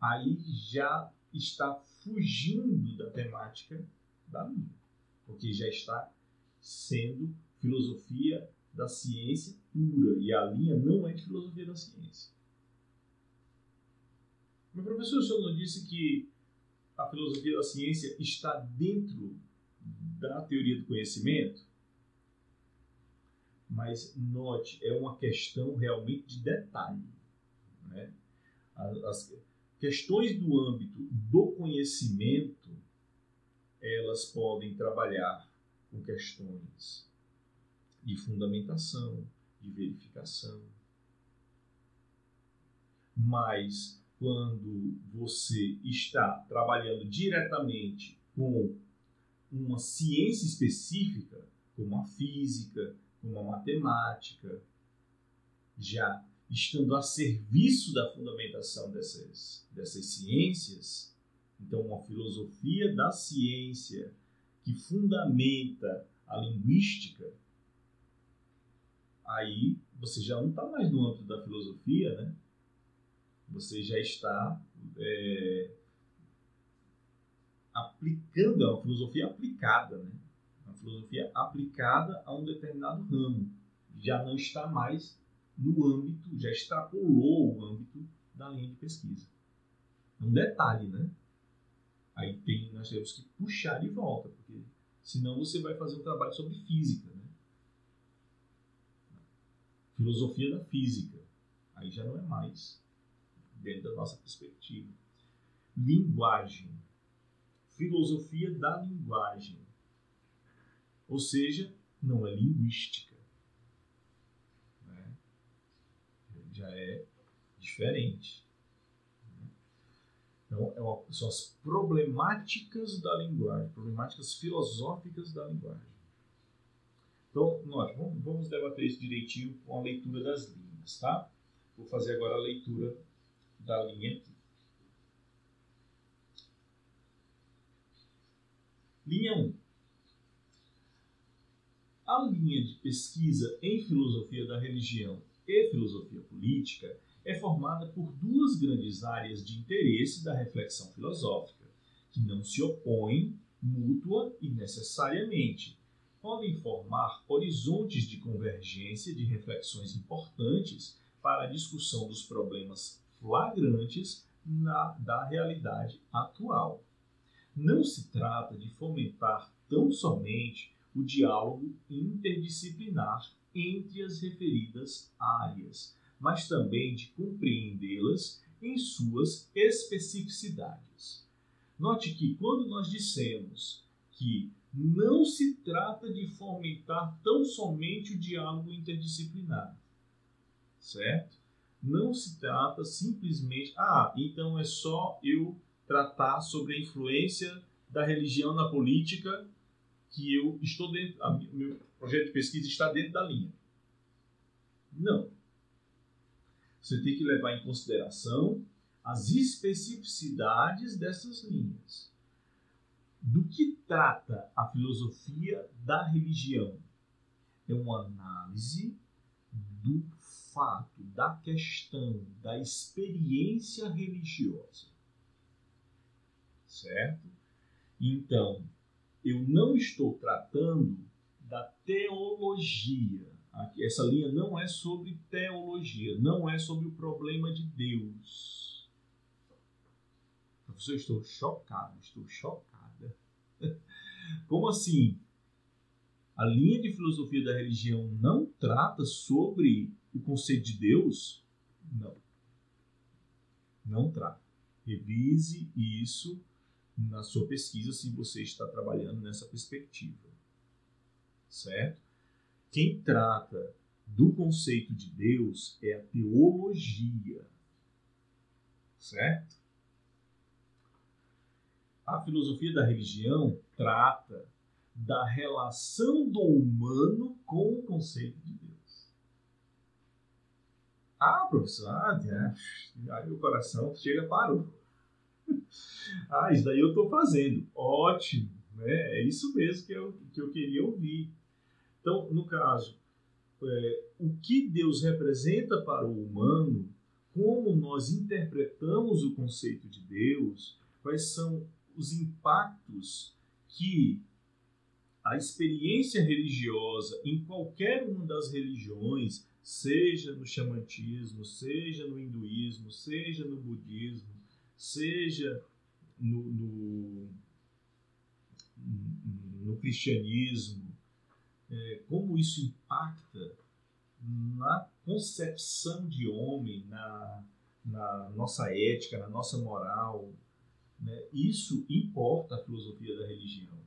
aí já está fugindo da temática da linha, porque já está sendo filosofia da ciência pura, e a linha não é de filosofia da ciência. Meu professor, o senhor não disse que a filosofia da ciência está dentro da teoria do conhecimento? Mas note, é uma questão realmente de detalhe. Né? As questões do âmbito do conhecimento, elas podem trabalhar com questões de fundamentação, de verificação. Mas quando você está trabalhando diretamente com uma ciência específica, como a física, como a matemática, já estando a serviço da fundamentação dessas, dessas ciências, então uma filosofia da ciência que fundamenta a linguística, aí você já não está mais no âmbito da filosofia, né? Você já está é, aplicando, é uma filosofia aplicada, né? Filosofia aplicada a um determinado ramo. Já não está mais no âmbito, já extrapolou o âmbito da linha de pesquisa. É um detalhe, né? Aí tem, nós temos que puxar de volta, porque senão você vai fazer um trabalho sobre física, né? Filosofia da física. Aí já não é mais dentro da nossa perspectiva. Linguagem filosofia da linguagem. Ou seja, não é linguística. Né? Já é diferente. Então, é uma, são as problemáticas da linguagem, problemáticas filosóficas da linguagem. Então, nós vamos, vamos debater isso direitinho com a leitura das linhas, tá? Vou fazer agora a leitura da linha aqui. Linha 1. A linha de pesquisa em filosofia da religião e filosofia política é formada por duas grandes áreas de interesse da reflexão filosófica, que não se opõem mútua e necessariamente. Podem formar horizontes de convergência de reflexões importantes para a discussão dos problemas flagrantes na, da realidade atual. Não se trata de fomentar tão somente o diálogo interdisciplinar entre as referidas áreas, mas também de compreendê-las em suas especificidades. Note que quando nós dissemos que não se trata de fomentar tão somente o diálogo interdisciplinar, certo? Não se trata simplesmente, ah, então é só eu tratar sobre a influência da religião na política que eu estou dentro, o meu projeto de pesquisa está dentro da linha. Não. Você tem que levar em consideração as especificidades dessas linhas. Do que trata a filosofia da religião? É uma análise do fato, da questão, da experiência religiosa. Certo? Então, eu não estou tratando da teologia. Essa linha não é sobre teologia, não é sobre o problema de Deus. Professor, estou chocado, estou chocada. (laughs) Como assim? A linha de filosofia da religião não trata sobre o conceito de Deus? Não. Não trata. Revise isso na sua pesquisa se você está trabalhando nessa perspectiva. Certo? Quem trata do conceito de Deus é a teologia. Certo? A filosofia da religião trata da relação do humano com o conceito de Deus. Ah, professor, ah, aí o coração chega parou. (laughs) ah, isso daí eu estou fazendo. Ótimo, né? É isso mesmo que eu, que eu queria ouvir. Então, no caso, é, o que Deus representa para o humano, como nós interpretamos o conceito de Deus, quais são os impactos que a experiência religiosa em qualquer uma das religiões, seja no xamanismo, seja no hinduísmo, seja no budismo, seja no, no, no cristianismo, é, como isso impacta na concepção de homem, na, na nossa ética, na nossa moral. Né? Isso importa a filosofia da religião.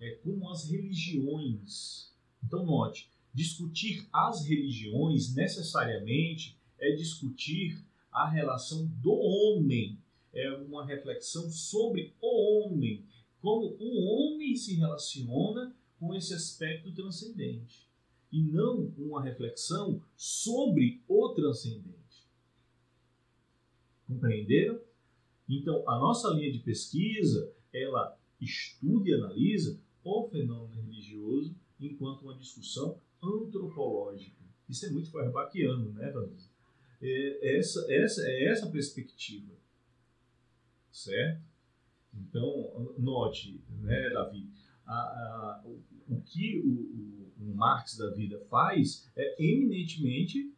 É como as religiões. Então, note, discutir as religiões necessariamente é discutir a relação do homem é uma reflexão sobre o homem, como o homem se relaciona com esse aspecto transcendente, e não uma reflexão sobre o transcendente. Compreenderam? Então, a nossa linha de pesquisa, ela estuda e analisa o fenômeno religioso enquanto uma discussão antropológica. Isso é muito feuerbachiano, né, Vanessa? É essa, essa, é essa perspectiva certo? Então, note, né, Davi, a, a, o, o, que o, o, Marx da vida faz é eminentemente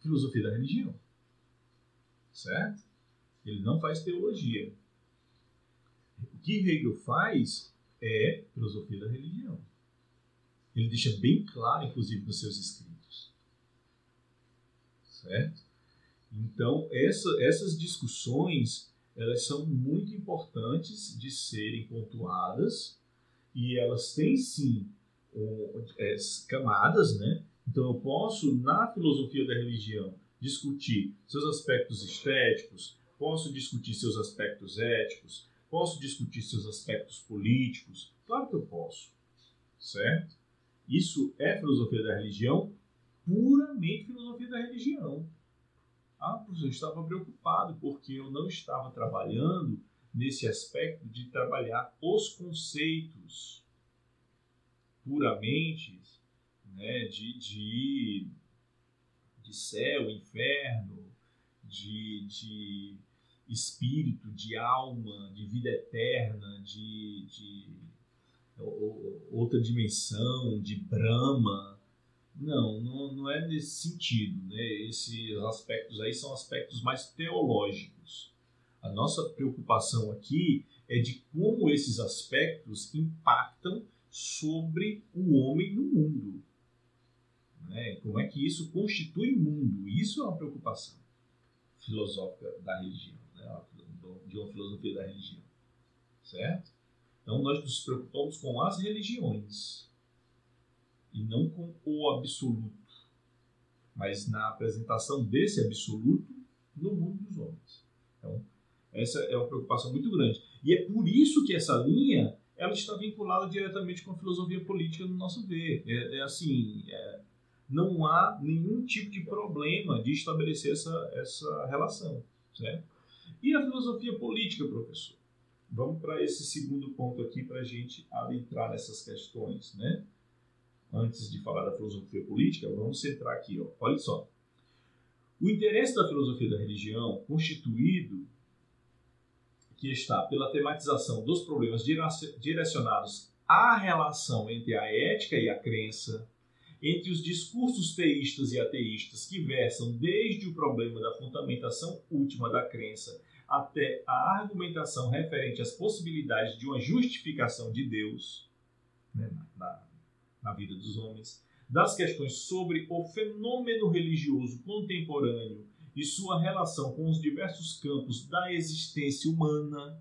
filosofia da religião, certo? Ele não faz teologia. O que Hegel faz é filosofia da religião. Ele deixa bem claro, inclusive, nos seus escritos. Certo? Então, essa, essas discussões elas são muito importantes de serem pontuadas e elas têm sim um, é, camadas, né? Então eu posso na filosofia da religião discutir seus aspectos estéticos, posso discutir seus aspectos éticos, posso discutir seus aspectos políticos, claro que eu posso, certo? Isso é filosofia da religião, puramente filosofia da religião. Ah, professor, eu estava preocupado porque eu não estava trabalhando nesse aspecto de trabalhar os conceitos puramente né, de, de, de céu, inferno, de, de espírito, de alma, de vida eterna, de, de outra dimensão, de Brahma, não, não, não é nesse sentido. Né? Esses aspectos aí são aspectos mais teológicos. A nossa preocupação aqui é de como esses aspectos impactam sobre o homem no mundo. Né? Como é que isso constitui o mundo? Isso é uma preocupação filosófica da religião, né? de uma filosofia da religião. Certo? Então nós nos preocupamos com as religiões e não com o absoluto, mas na apresentação desse absoluto no mundo dos homens. Então, essa é uma preocupação muito grande. E é por isso que essa linha ela está vinculada diretamente com a filosofia política no nosso ver. É, é assim, é, não há nenhum tipo de problema de estabelecer essa, essa relação, certo? E a filosofia política, professor? Vamos para esse segundo ponto aqui para a gente adentrar nessas questões, né? Antes de falar da filosofia política, vamos centrar aqui, ó. Olha só. O interesse da filosofia da religião, constituído que está pela tematização dos problemas direcionados à relação entre a ética e a crença, entre os discursos teístas e ateístas que versam desde o problema da fundamentação última da crença até a argumentação referente às possibilidades de uma justificação de Deus né, na, na vida dos homens, das questões sobre o fenômeno religioso contemporâneo e sua relação com os diversos campos da existência humana,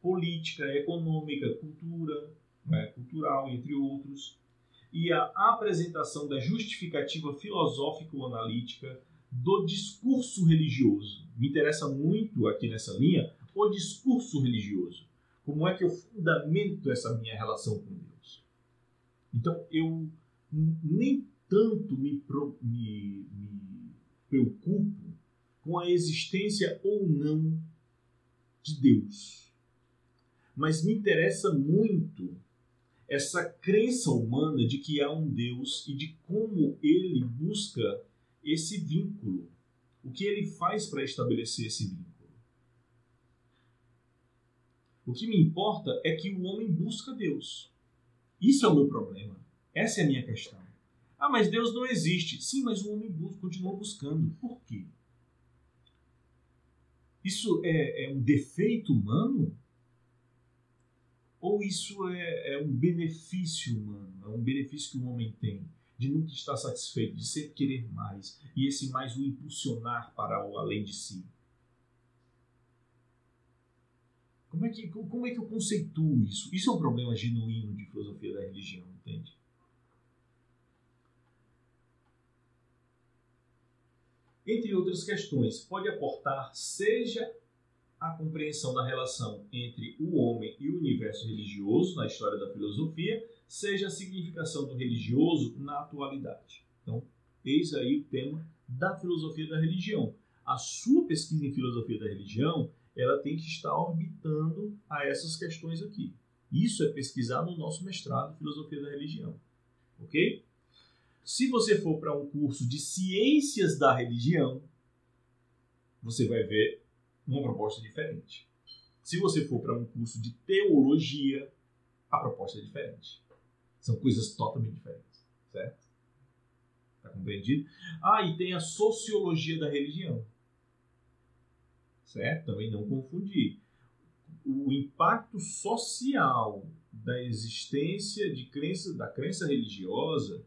política, econômica, cultura, né, cultural, entre outros, e a apresentação da justificativa filosófico-analítica do discurso religioso. Me interessa muito aqui nessa linha o discurso religioso. Como é que eu fundamento essa minha relação com Deus? Então, eu nem tanto me, me, me preocupo com a existência ou não de Deus. Mas me interessa muito essa crença humana de que há um Deus e de como ele busca esse vínculo. O que ele faz para estabelecer esse vínculo? O que me importa é que o homem busca Deus. Isso é o meu problema. Essa é a minha questão. Ah, mas Deus não existe. Sim, mas o homem continua buscando. Por quê? Isso é, é um defeito humano? Ou isso é, é um benefício humano? É um benefício que o homem tem? de nunca estar satisfeito, de sempre querer mais, e esse mais o impulsionar para o além de si. Como é, que, como é que eu conceituo isso? Isso é um problema genuíno de filosofia da religião, entende? Entre outras questões, pode aportar seja a compreensão da relação entre o homem e o universo religioso na história da filosofia, seja a significação do religioso na atualidade. Então, eis aí o tema da filosofia da religião. A sua pesquisa em filosofia da religião, ela tem que estar orbitando a essas questões aqui. Isso é pesquisar no nosso mestrado em filosofia da religião. OK? Se você for para um curso de ciências da religião, você vai ver uma proposta diferente. Se você for para um curso de teologia, a proposta é diferente. São coisas totalmente diferentes, certo? Tá compreendido? Ah, e tem a sociologia da religião. Certo? Também não confundir. O impacto social da existência de crença, da crença religiosa,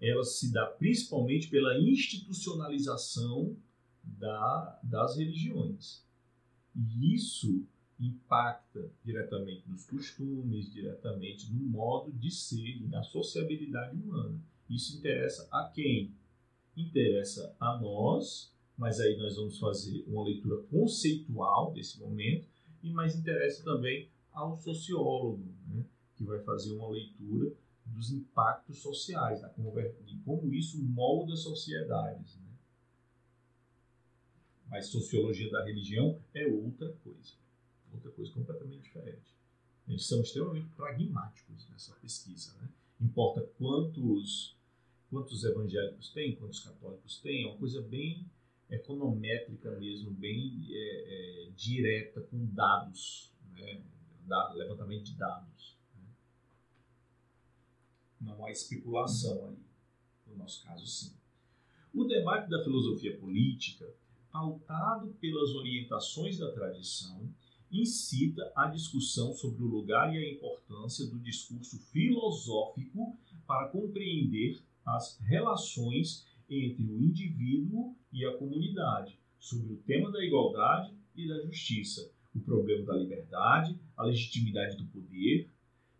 ela se dá principalmente pela institucionalização da, das religiões. E isso impacta diretamente nos costumes, diretamente no modo de ser e na sociabilidade humana. Isso interessa a quem? Interessa a nós, mas aí nós vamos fazer uma leitura conceitual desse momento, e mais interessa também ao sociólogo, né, que vai fazer uma leitura dos impactos sociais, da de como isso molda sociedades. Né? Mas sociologia da religião é outra coisa outra coisa completamente diferente. Eles são extremamente pragmáticos nessa pesquisa. Né? Importa quantos, quantos evangélicos tem, quantos católicos tem, é uma coisa bem econométrica mesmo, bem é, é, direta, com dados, né? Levantamento de dados. Né? Não há especulação aí, no nosso caso sim. O debate da filosofia política, pautado pelas orientações da tradição, incita a discussão sobre o lugar e a importância do discurso filosófico para compreender as relações entre o indivíduo e a comunidade, sobre o tema da igualdade e da justiça, o problema da liberdade, a legitimidade do poder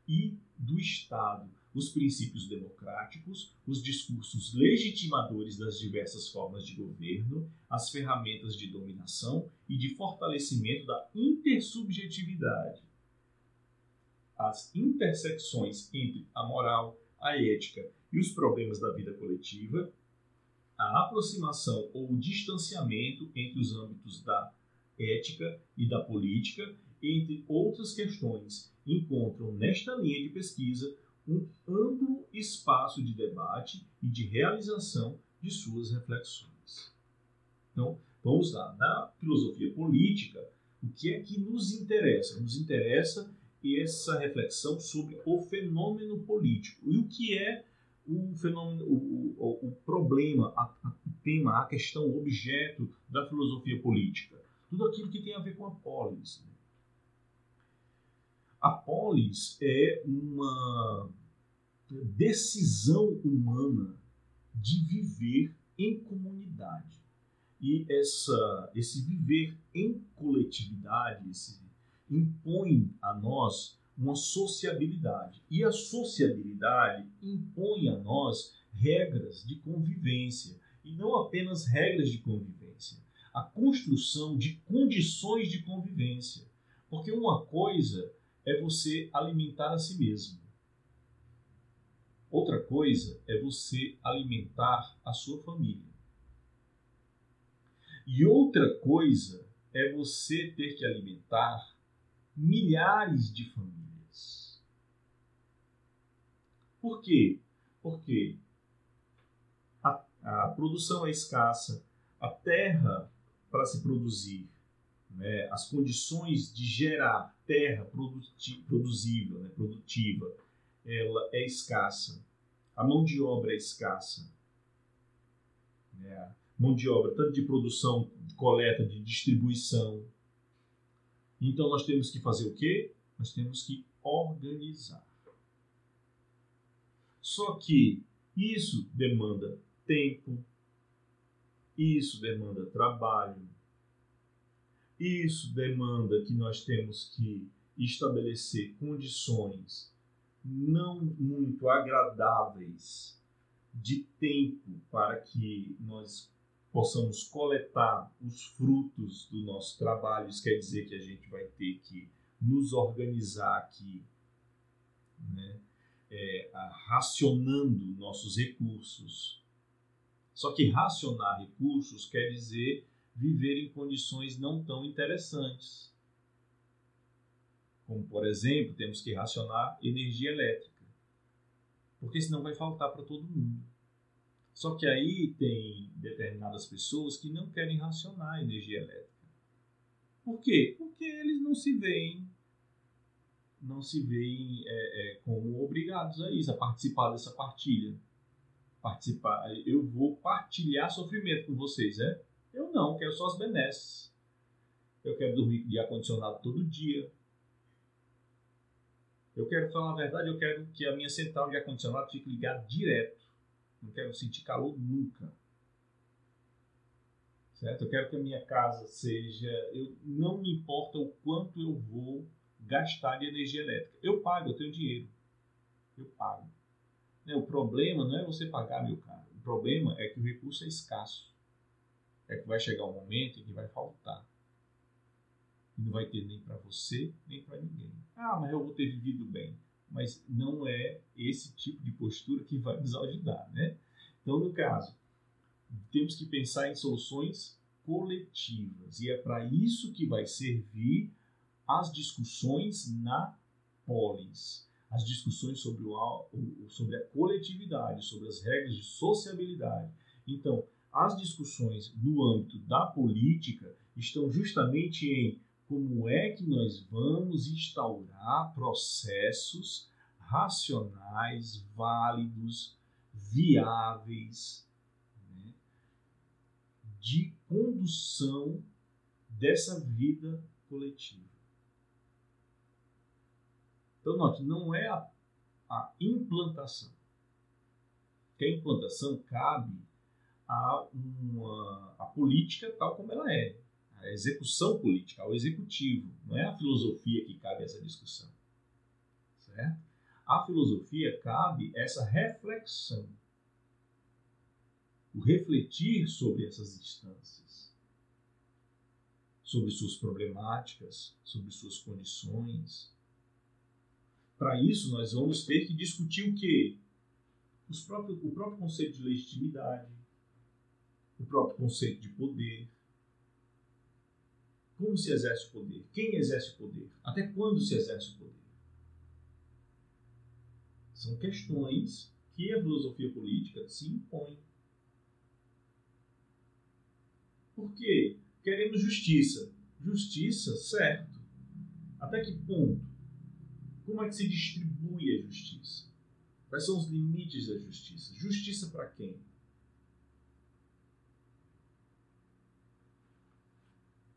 e do Estado, os princípios democráticos, os discursos legitimadores das diversas formas de governo, as ferramentas de dominação e de fortalecimento da intersubjetividade. as intersecções entre a moral, a ética e os problemas da vida coletiva, a aproximação ou o distanciamento entre os âmbitos da ética e da política, entre outras questões, encontram nesta linha de pesquisa um amplo espaço de debate e de realização de suas reflexões. Então, vamos lá. Na filosofia política, o que é que nos interessa? Nos interessa essa reflexão sobre o fenômeno político e o que é o fenômeno, o, o, o problema, a, a, o tema, a questão, o objeto da filosofia política. Tudo aquilo que tem a ver com a polis. Né? A polis é uma decisão humana de viver em comunidade. E essa, esse viver em coletividade esse, impõe a nós uma sociabilidade. E a sociabilidade impõe a nós regras de convivência. E não apenas regras de convivência, a construção de condições de convivência. Porque uma coisa é você alimentar a si mesmo. Outra coisa é você alimentar a sua família. E outra coisa é você ter que alimentar milhares de famílias. Por quê? Porque a, a produção é escassa, a terra para se produzir né, as condições de gerar terra produzível, né, produtiva, ela é escassa. A mão de obra é escassa. Né, mão de obra, tanto de produção, de coleta, de distribuição. Então nós temos que fazer o quê? Nós temos que organizar. Só que isso demanda tempo, isso demanda trabalho, isso demanda que nós temos que estabelecer condições não muito agradáveis de tempo para que nós possamos coletar os frutos do nosso trabalho. Isso quer dizer que a gente vai ter que nos organizar aqui, né? É, racionando nossos recursos. Só que racionar recursos quer dizer viver em condições não tão interessantes. Como, por exemplo, temos que racionar energia elétrica, porque senão vai faltar para todo mundo. Só que aí tem determinadas pessoas que não querem racionar energia elétrica. Por quê? Porque eles não se veem não se veem é, é, como obrigados a isso, a participar dessa partilha. Participar, eu vou partilhar sofrimento com vocês, é? Eu não, quero só as benesses. Eu quero dormir de ar-condicionado todo dia. Eu quero falar a verdade, eu quero que a minha central de ar-condicionado fique ligada direto. Não quero sentir calor nunca. Certo? Eu quero que a minha casa seja. Eu, não me importa o quanto eu vou gastar de energia elétrica. Eu pago, eu tenho dinheiro. Eu pago. Né, o problema não é você pagar, meu caro. O problema é que o recurso é escasso é que vai chegar um momento em que vai faltar. E não vai ter nem para você, nem para ninguém. Ah, mas eu vou ter vivido bem. Mas não é esse tipo de postura que vai nos ajudar, né? Então, no caso, temos que pensar em soluções coletivas. E é para isso que vai servir as discussões na polis. As discussões sobre, o, sobre a coletividade, sobre as regras de sociabilidade. Então, as discussões no âmbito da política estão justamente em como é que nós vamos instaurar processos racionais, válidos, viáveis né, de condução dessa vida coletiva. Então, note, não é a, a implantação. Que a implantação cabe a, uma, a política tal como ela é, a execução política, ao executivo. Não é a filosofia que cabe essa discussão. Certo? A filosofia cabe essa reflexão, o refletir sobre essas instâncias, sobre suas problemáticas, sobre suas condições. Para isso, nós vamos ter que discutir o quê? Os próprios, o próprio conceito de legitimidade, o próprio conceito de poder. Como se exerce o poder? Quem exerce o poder? Até quando se exerce o poder? São questões que a filosofia política se impõe. Por quê? Queremos justiça. Justiça, certo. Até que ponto? Como é que se distribui a justiça? Quais são os limites da justiça? Justiça para quem?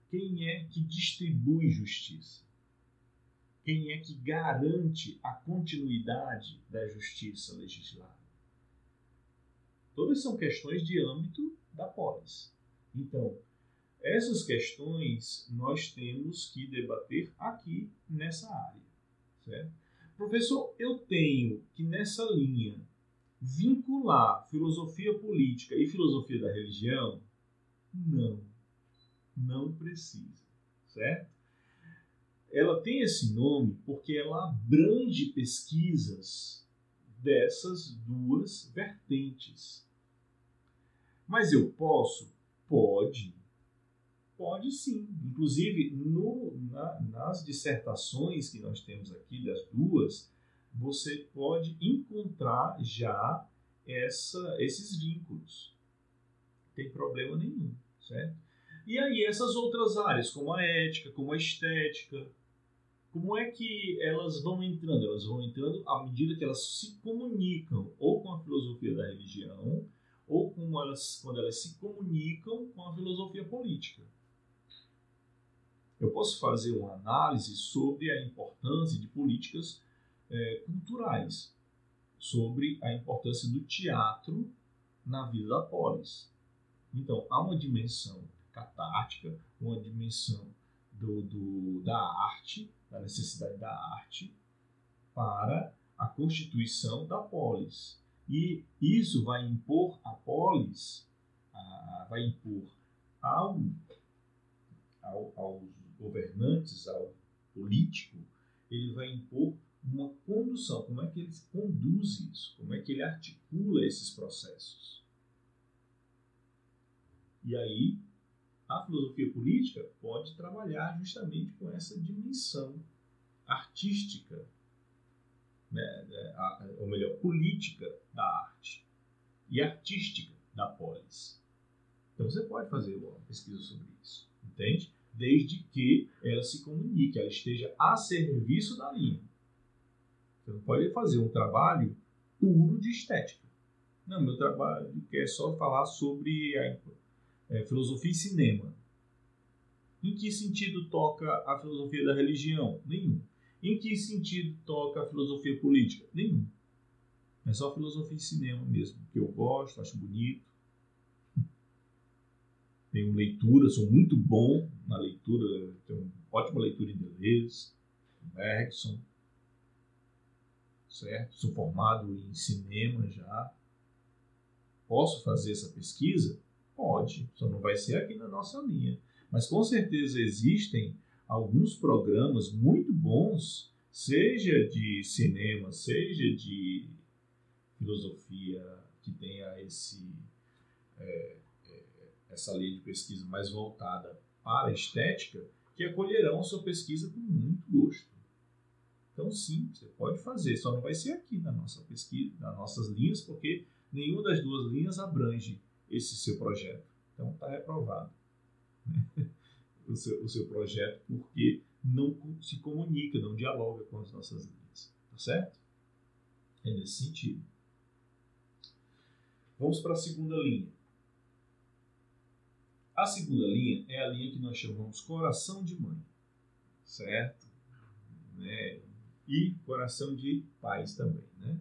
Quem é que distribui justiça? Quem é que garante a continuidade da justiça legislada? Todas são questões de âmbito da polis. Então, essas questões nós temos que debater aqui nessa área, certo? Professor, eu tenho que nessa linha vincular filosofia política e filosofia da religião? Não, não precisa, certo? Ela tem esse nome porque ela abrange pesquisas dessas duas vertentes. Mas eu posso? Pode. Pode sim. Inclusive, no, na, nas dissertações que nós temos aqui, das duas, você pode encontrar já essa, esses vínculos. Tem problema nenhum, certo? E aí, essas outras áreas, como a ética, como a estética, como é que elas vão entrando? Elas vão entrando à medida que elas se comunicam ou com a filosofia da religião, ou elas, quando elas se comunicam com a filosofia política. Eu posso fazer uma análise sobre a importância de políticas é, culturais, sobre a importância do teatro na vida da polis. Então, há uma dimensão catártica, uma dimensão do, do, da arte, da necessidade da arte, para a constituição da polis. E isso vai impor a polis, a, vai impor ao, ao, aos governantes, ao político, ele vai impor uma condução, como é que ele conduz isso, como é que ele articula esses processos. E aí a filosofia política pode trabalhar justamente com essa dimensão artística, né, né ou melhor, política da arte e artística da polis. Então você pode fazer uma pesquisa sobre isso, entende? Desde que ela se comunique, ela esteja a serviço da linha. Você não pode fazer um trabalho puro de estética. Não, meu trabalho é só falar sobre a é, filosofia e cinema. Em que sentido toca a filosofia da religião? Nenhum. Em que sentido toca a filosofia política? Nenhum. É só filosofia e cinema mesmo, que eu gosto, acho bonito. Tenho leitura, sou muito bom na leitura, tenho ótima leitura em Deleuze, Bergson, certo? Sou formado em cinema já. Posso fazer essa pesquisa? Pode, só não vai ser aqui na nossa linha. Mas com certeza existem alguns programas muito bons, seja de cinema, seja de filosofia, que tenha esse, é, essa linha de pesquisa mais voltada para a estética, que acolherão a sua pesquisa com muito gosto. Então, sim, você pode fazer, só não vai ser aqui na nossa pesquisa, nas nossas linhas, porque nenhuma das duas linhas abrange esse seu projeto. Então está reprovado né? (laughs) o, seu, o seu projeto porque não se comunica, não dialoga com as nossas linhas. Tá certo? É nesse sentido. Vamos para a segunda linha. A segunda linha é a linha que nós chamamos coração de mãe, certo? Né? E coração de pais também, né?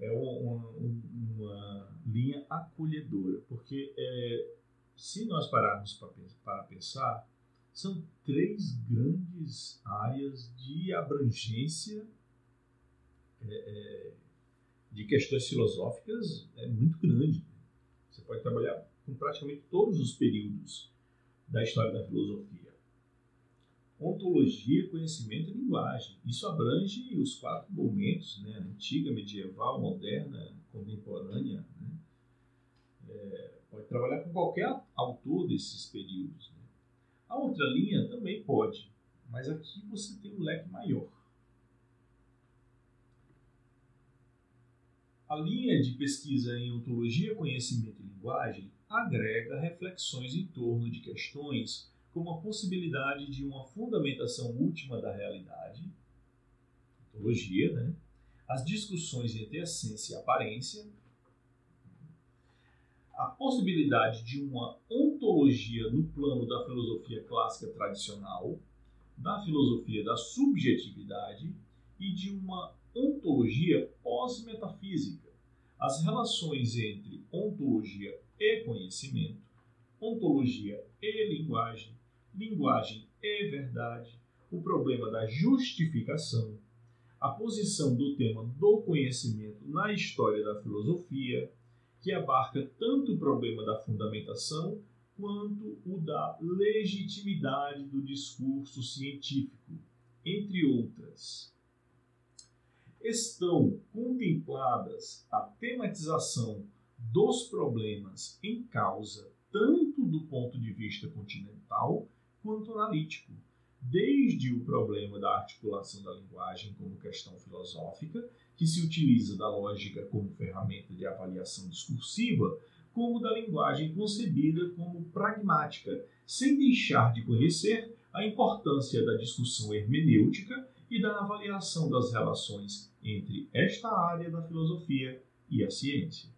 é uma, uma, linha acolhedora, porque é, se nós pararmos para pensar, são três grandes áreas de abrangência é, é, de questões filosóficas é muito grande. Você pode trabalhar com praticamente todos os períodos da história da filosofia. ontologia, conhecimento e linguagem. Isso abrange os quatro momentos, né? antiga, medieval, moderna, contemporânea. Né? É, pode trabalhar com qualquer autor desses períodos. Né? A outra linha também pode, mas aqui você tem um leque maior. A linha de pesquisa em ontologia, conhecimento e linguagem agrega reflexões em torno de questões como a possibilidade de uma fundamentação última da realidade, ontologia, né? as discussões entre essência e aparência, a possibilidade de uma ontologia no plano da filosofia clássica tradicional, da filosofia da subjetividade e de uma ontologia pós-metafísica, as relações entre ontologia e conhecimento, ontologia e linguagem, linguagem e verdade, o problema da justificação, a posição do tema do conhecimento na história da filosofia, que abarca tanto o problema da fundamentação quanto o da legitimidade do discurso científico, entre outras. Estão contempladas a tematização dos problemas em causa, tanto do ponto de vista continental quanto analítico, desde o problema da articulação da linguagem como questão filosófica, que se utiliza da lógica como ferramenta de avaliação discursiva, como da linguagem concebida como pragmática, sem deixar de conhecer a importância da discussão hermenêutica e da avaliação das relações entre esta área da filosofia e a ciência.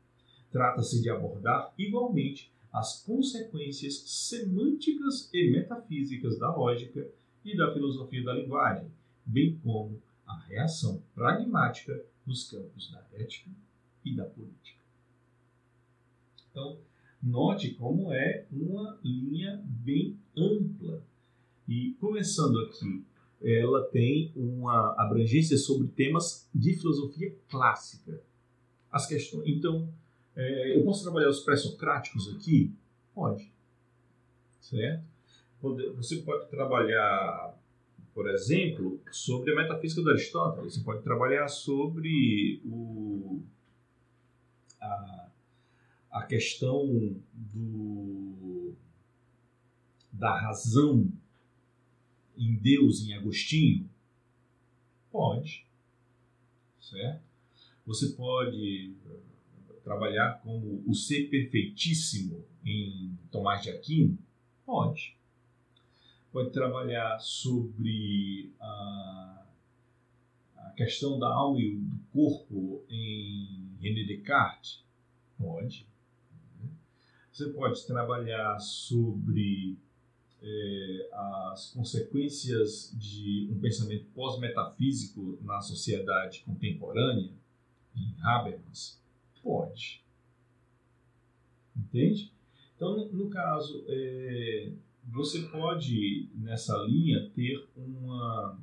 Trata-se de abordar igualmente as consequências semânticas e metafísicas da lógica e da filosofia da linguagem, bem como a reação pragmática nos campos da ética e da política. Então, note como é uma linha bem ampla. E começando aqui, ela tem uma abrangência sobre temas de filosofia clássica. As questões, então, é, eu posso trabalhar os pré-socráticos aqui? Pode. Certo? Você pode trabalhar, por exemplo, sobre a metafísica do Aristóteles. Você pode trabalhar sobre o, a, a questão do, da razão em Deus, em Agostinho? Pode. Certo? Você pode trabalhar como o ser perfeitíssimo em Tomás de Aquino? Pode. Pode trabalhar sobre a, a questão da alma e do corpo em René Descartes? Pode. Você pode trabalhar sobre é, as consequências de um pensamento pós-metafísico na sociedade contemporânea, em Habermas? Pode. Entende? Então, no caso, é, você pode, nessa linha, ter uma,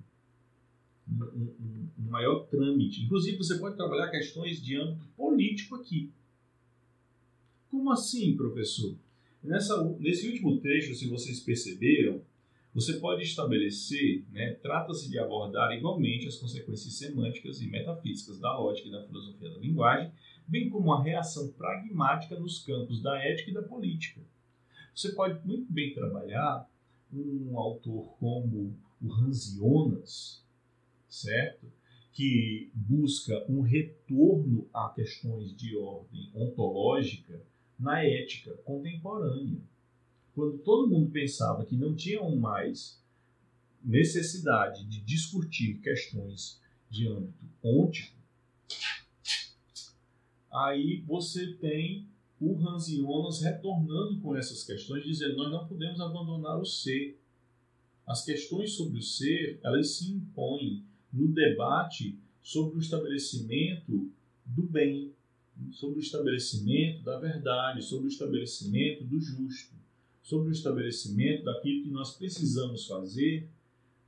um, um, um, maior trâmite. Inclusive, você pode trabalhar questões de âmbito político aqui. Como assim, professor? Nessa, nesse último trecho, se vocês perceberam, você pode estabelecer, né, trata-se de abordar igualmente as consequências semânticas e metafísicas da lógica e da filosofia da linguagem, bem como a reação pragmática nos campos da ética e da política. Você pode muito bem trabalhar um autor como o Hans Jonas, certo? Que busca um retorno a questões de ordem ontológica na ética contemporânea. Quando todo mundo pensava que não tinham mais necessidade de discutir questões de âmbito ôntico, aí você tem o Hans Jonas retornando com essas questões, dizendo nós não podemos abandonar o ser. As questões sobre o ser, elas se impõem no debate sobre o estabelecimento do bem, sobre o estabelecimento da verdade, sobre o estabelecimento do justo, sobre o estabelecimento daquilo que nós precisamos fazer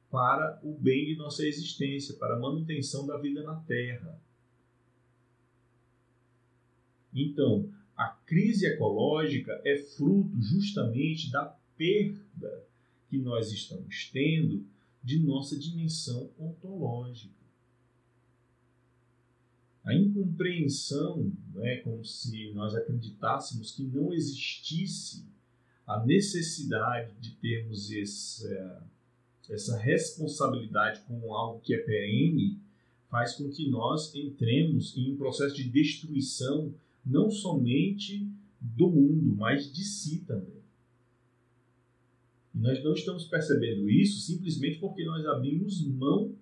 para o bem de nossa existência, para a manutenção da vida na Terra. Então, a crise ecológica é fruto justamente da perda que nós estamos tendo de nossa dimensão ontológica. A incompreensão é como se nós acreditássemos que não existisse a necessidade de termos essa, essa responsabilidade com algo que é perene faz com que nós entremos em um processo de destruição não somente do mundo, mas de si também. E nós não estamos percebendo isso simplesmente porque nós abrimos mão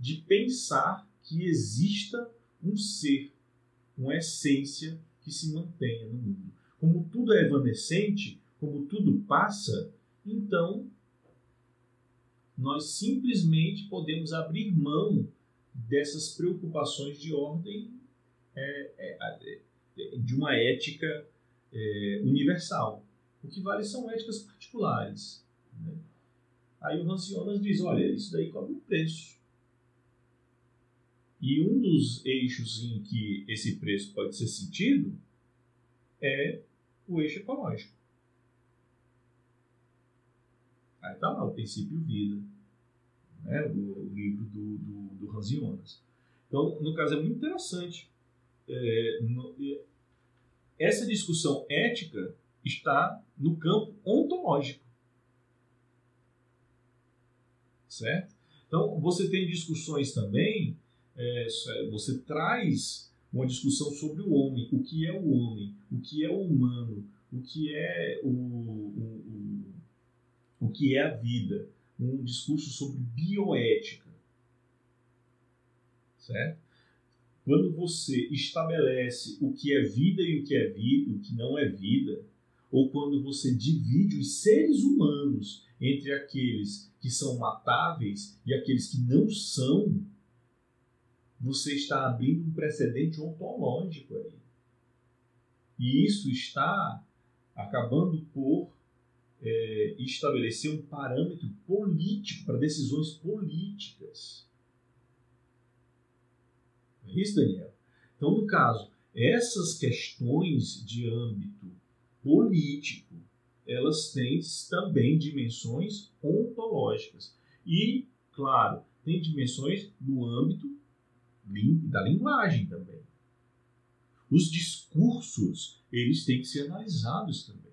de pensar que exista um ser, uma essência que se mantenha no mundo. Como tudo é evanescente, como tudo passa, então nós simplesmente podemos abrir mão dessas preocupações de ordem é, é, é, de uma ética é, universal. O que vale são éticas particulares. Né? Aí o Hans Jonas diz: olha, isso daí cobra um preço. E um dos eixos em que esse preço pode ser sentido é o eixo ecológico. Aí está lá o princípio vida, né? o, livro do, do, do Hans Jonas. Então, no caso, é muito interessante. É, no, essa discussão ética está no campo ontológico. Certo? Então, você tem discussões também, é, você traz uma discussão sobre o homem, o que é o homem, o que é o humano, o que é o, o, o que é a vida, um discurso sobre bioética. Certo? Quando você estabelece o que é vida e o que é vida, o que não é vida, ou quando você divide os seres humanos entre aqueles que são matáveis e aqueles que não são, você está abrindo um precedente ontológico aí. E isso está acabando por é, estabelecer um parâmetro político para decisões políticas. É isso, Daniel? Então, no caso, essas questões de âmbito político, elas têm também dimensões ontológicas. E, claro, tem dimensões no âmbito da linguagem também. Os discursos, eles têm que ser analisados também.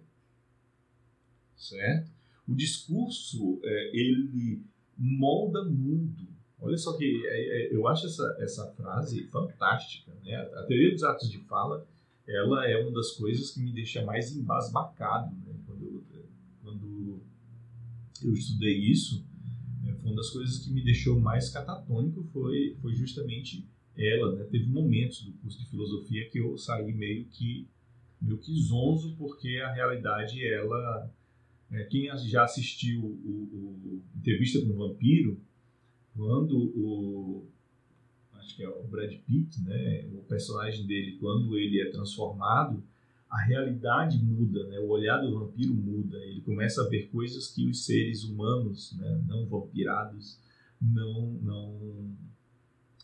Certo? O discurso, é, ele molda mundo. Olha só que é, é, eu acho essa, essa frase fantástica. Né? A teoria dos atos de fala ela é uma das coisas que me deixa mais embasbacado. Né? Quando, eu, quando eu estudei isso, é, foi uma das coisas que me deixou mais catatônico foi, foi justamente ela. Né? Teve momentos do curso de filosofia que eu saí meio que meio que zonzo porque a realidade ela quem já assistiu o, o, o entrevista com o vampiro quando o acho que é o Brad Pitt, né, o personagem dele, quando ele é transformado, a realidade muda, né, o olhar do vampiro muda, ele começa a ver coisas que os seres humanos, né, não vampirados, não não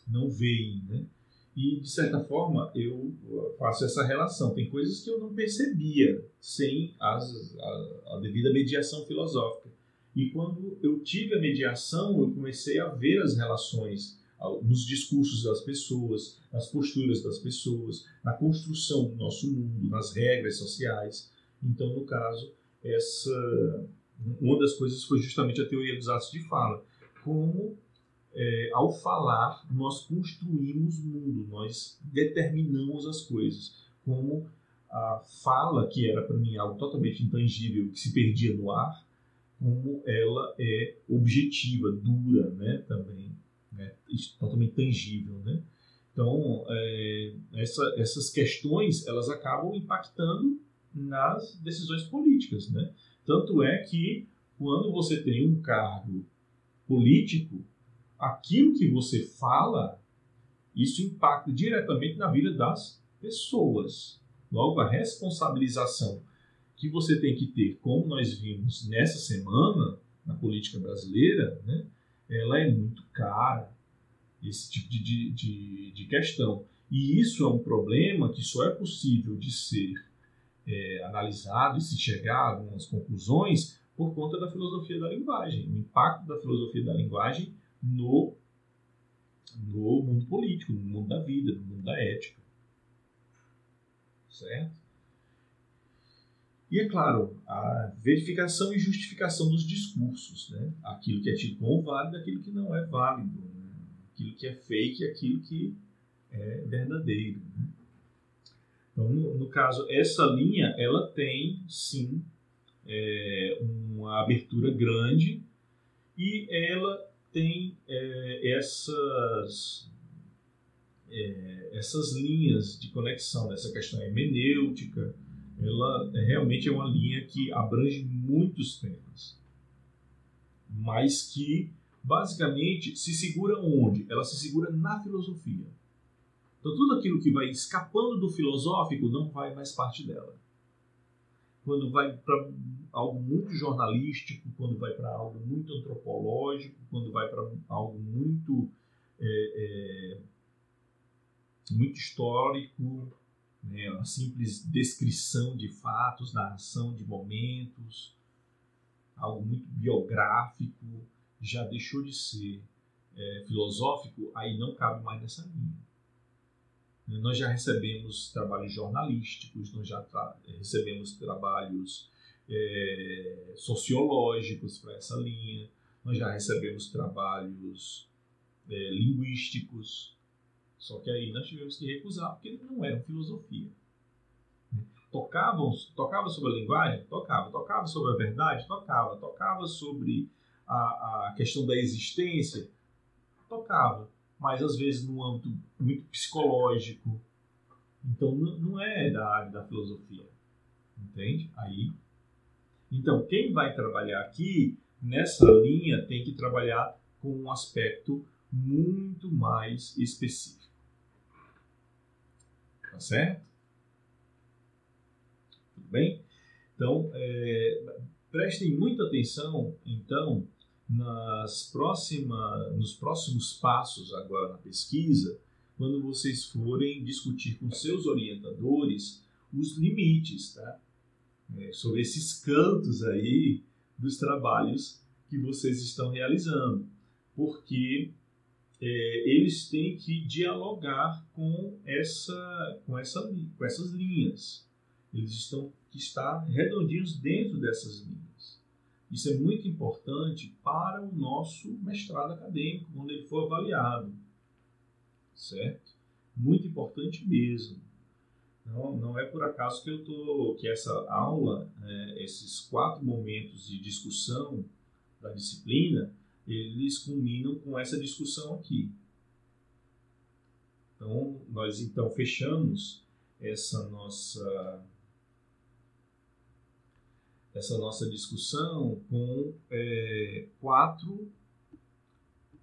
não veem, né? E de certa forma eu faço essa relação. Tem coisas que eu não percebia sem as, a, a devida mediação filosófica. E quando eu tive a mediação, eu comecei a ver as relações nos discursos das pessoas, nas posturas das pessoas, na construção do nosso mundo, nas regras sociais. Então, no caso, essa uma das coisas foi justamente a teoria dos atos de fala, como é, ao falar nós construímos o mundo, nós determinamos as coisas, como a fala que era para mim algo totalmente intangível que se perdia no ar, como ela é objetiva, dura, né, também né, totalmente tangível, né? Então, é, essa, essas questões elas acabam impactando nas decisões políticas, né? Tanto é que quando você tem um cargo político, aquilo que você fala, isso impacta diretamente na vida das pessoas. Logo, a responsabilização que você tem que ter, como nós vimos nessa semana na política brasileira, né? ela é muito cara, esse tipo de, de, de questão. E isso é um problema que só é possível de ser é, analisado e se chegar a algumas conclusões por conta da filosofia da linguagem, o impacto da filosofia da linguagem no, no mundo político, no mundo da vida, no mundo da ética. Certo? E é claro, a verificação e justificação dos discursos, né? aquilo que é tido como válido, aquilo que não é válido, né? aquilo que é fake, aquilo que é verdadeiro. Né? Então, no, no, caso, essa linha, ela tem sim é, uma abertura grande e ela tem é, essas é, essas linhas de conexão dessa questão hermenêutica, ela realmente é uma linha que abrange muitos temas, mas que basicamente se segura onde? Ela se segura na filosofia. Então tudo aquilo que vai escapando do filosófico não vai mais parte dela. Quando vai para algo muito jornalístico, quando vai para algo muito antropológico, quando vai para algo muito é, é, muito histórico, né, simples descrição de fatos, narração de momentos, algo muito biográfico, já deixou de ser é, filosófico, aí não cabe mais nessa linha. Nós já recebemos trabalhos jornalísticos, nós já tra recebemos trabalhos é, sociológicos para essa linha, nós já recebemos trabalhos é, linguísticos, só que aí nós tivemos que recusar porque não eram filosofia. Tocavam, tocava sobre a linguagem? Tocava. Tocava sobre a verdade? Tocava. Tocava sobre a, a questão da existência? Tocava mas às vezes num âmbito muito psicológico. Então não é da área da filosofia. Entende? Aí. Então, quem vai trabalhar aqui nessa linha tem que trabalhar com um aspecto muito mais específico. Tá certo? Tudo bem? Então, é, prestem muita atenção, então, nas próxima, nos próximos passos agora na pesquisa, quando vocês forem discutir com seus orientadores os limites, tá? É, sobre esses cantos aí dos trabalhos que vocês estão realizando, porque é, eles têm que dialogar com essa, com essa, com essas linhas. Eles estão que estar redondinhos dentro dessas linhas. Isso é muito importante para o nosso mestrado acadêmico, quando ele for avaliado. Certo? Muito importante mesmo. Não, não é por acaso que eu tô, que essa aula, é, esses quatro momentos de discussão da disciplina, eles culminam com essa discussão aqui. Então, nós então fechamos essa nossa essa nossa discussão com é, quatro,